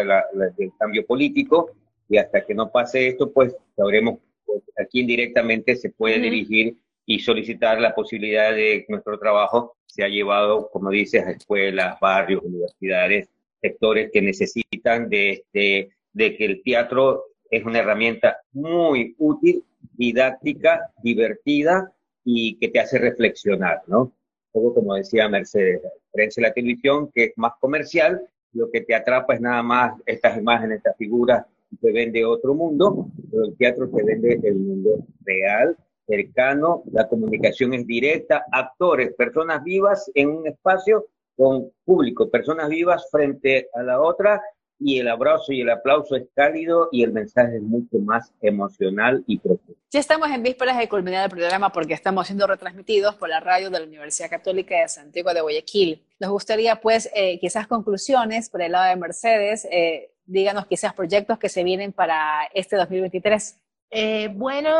del cambio político y hasta que no pase esto, pues sabremos pues, a quién directamente se puede dirigir y solicitar la posibilidad de que nuestro trabajo sea llevado, como dices, a escuelas, barrios, universidades, sectores que necesitan de, de, de que el teatro es una herramienta muy útil, didáctica, divertida y que te hace reflexionar, ¿no? Todo como decía Mercedes, diferencia la televisión, que es más comercial, lo que te atrapa es nada más estas imágenes, estas figuras, te vende otro mundo, pero el teatro te vende el mundo real, cercano, la comunicación es directa, actores, personas vivas en un espacio con público, personas vivas frente a la otra y el abrazo y el aplauso es cálido y el mensaje es mucho más emocional y profundo. Ya estamos en vísperas de culminar el programa porque estamos siendo retransmitidos por la radio de la Universidad Católica de Santiago de Guayaquil. Nos gustaría pues eh, quizás conclusiones por el lado de Mercedes, eh, díganos quizás proyectos que se vienen para este 2023. Eh, bueno,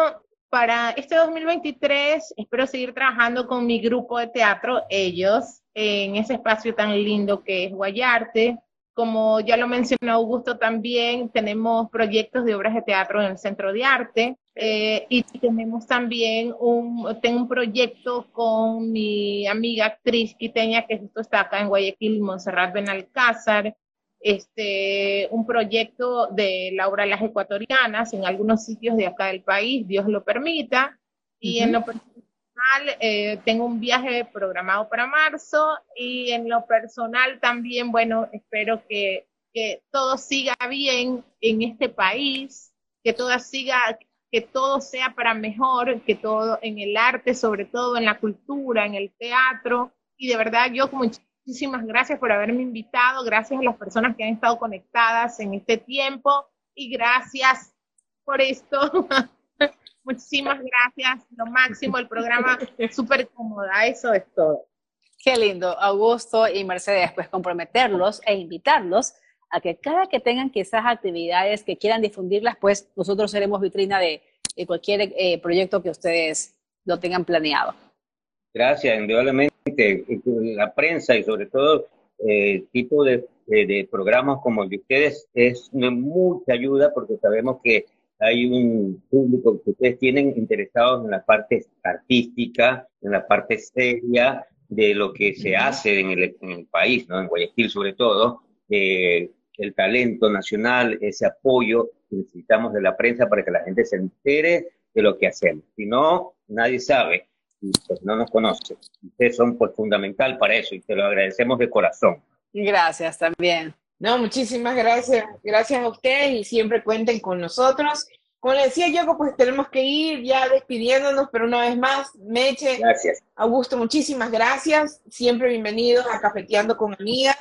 para este 2023 espero seguir trabajando con mi grupo de teatro, ellos, en ese espacio tan lindo que es Guayarte, como ya lo mencionó Augusto también, tenemos proyectos de obras de teatro en el Centro de Arte eh, y tenemos también un, tengo un proyecto con mi amiga actriz quiteña que justo está acá en Guayaquil, Montserrat Benalcázar, este, un proyecto de la obra Las Ecuatorianas en algunos sitios de acá del país, Dios lo permita, y en lo eh, tengo un viaje programado para marzo y en lo personal también, bueno, espero que, que todo siga bien en este país, que todo siga, que todo sea para mejor, que todo en el arte, sobre todo en la cultura, en el teatro. Y de verdad, yo muchísimas gracias por haberme invitado, gracias a las personas que han estado conectadas en este tiempo y gracias por esto. Muchísimas gracias, lo máximo, el programa súper cómoda, eso es todo. Qué lindo, Augusto y Mercedes, pues comprometerlos e invitarlos a que cada que tengan quizás actividades que quieran difundirlas, pues nosotros seremos vitrina de, cualquier eh, proyecto que ustedes lo tengan planeado. Gracias, indudablemente realmente la prensa y sobre todo el tipo de, de, programas como el de ustedes es de mucha ayuda porque sabemos que hay un público que ustedes tienen interesados en la parte artística, en la parte seria de lo que se hace en el, en el país, ¿no? En Guayaquil sobre todo, eh, el talento nacional, ese apoyo que necesitamos de la prensa para que la gente se entere de lo que hacemos. Si no, nadie sabe y pues no nos conoce. Ustedes son pues fundamental para eso y te lo agradecemos de corazón. Gracias también. No, muchísimas gracias. Gracias a ustedes y siempre cuenten con nosotros. Como le decía yo, pues tenemos que ir ya despidiéndonos, pero una vez más, Meche, gracias. Augusto, muchísimas gracias. Siempre bienvenidos a Cafeteando con Amigas.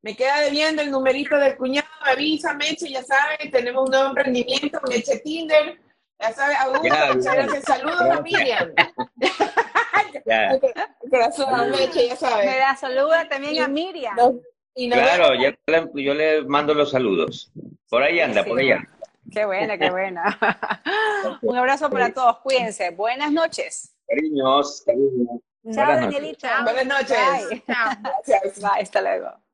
Me queda debiendo el numerito del cuñado, avisa, Meche, ya saben, tenemos un nuevo emprendimiento, Meche Tinder. Ya sabes, Augusto, muchas gracias. Saludos a Miriam. Corazón, Meche, ya sabes. Me da saluda también a Miriam. claro, yo le, mando los saludos. Por ahí anda, por ahí anda. Qué buena, qué buena. Un abrazo para todos, cuídense. Buenas noches. Cariños, cariños. Chao, Danielita. Buenas noches. Bye. Chao. Bye, hasta luego.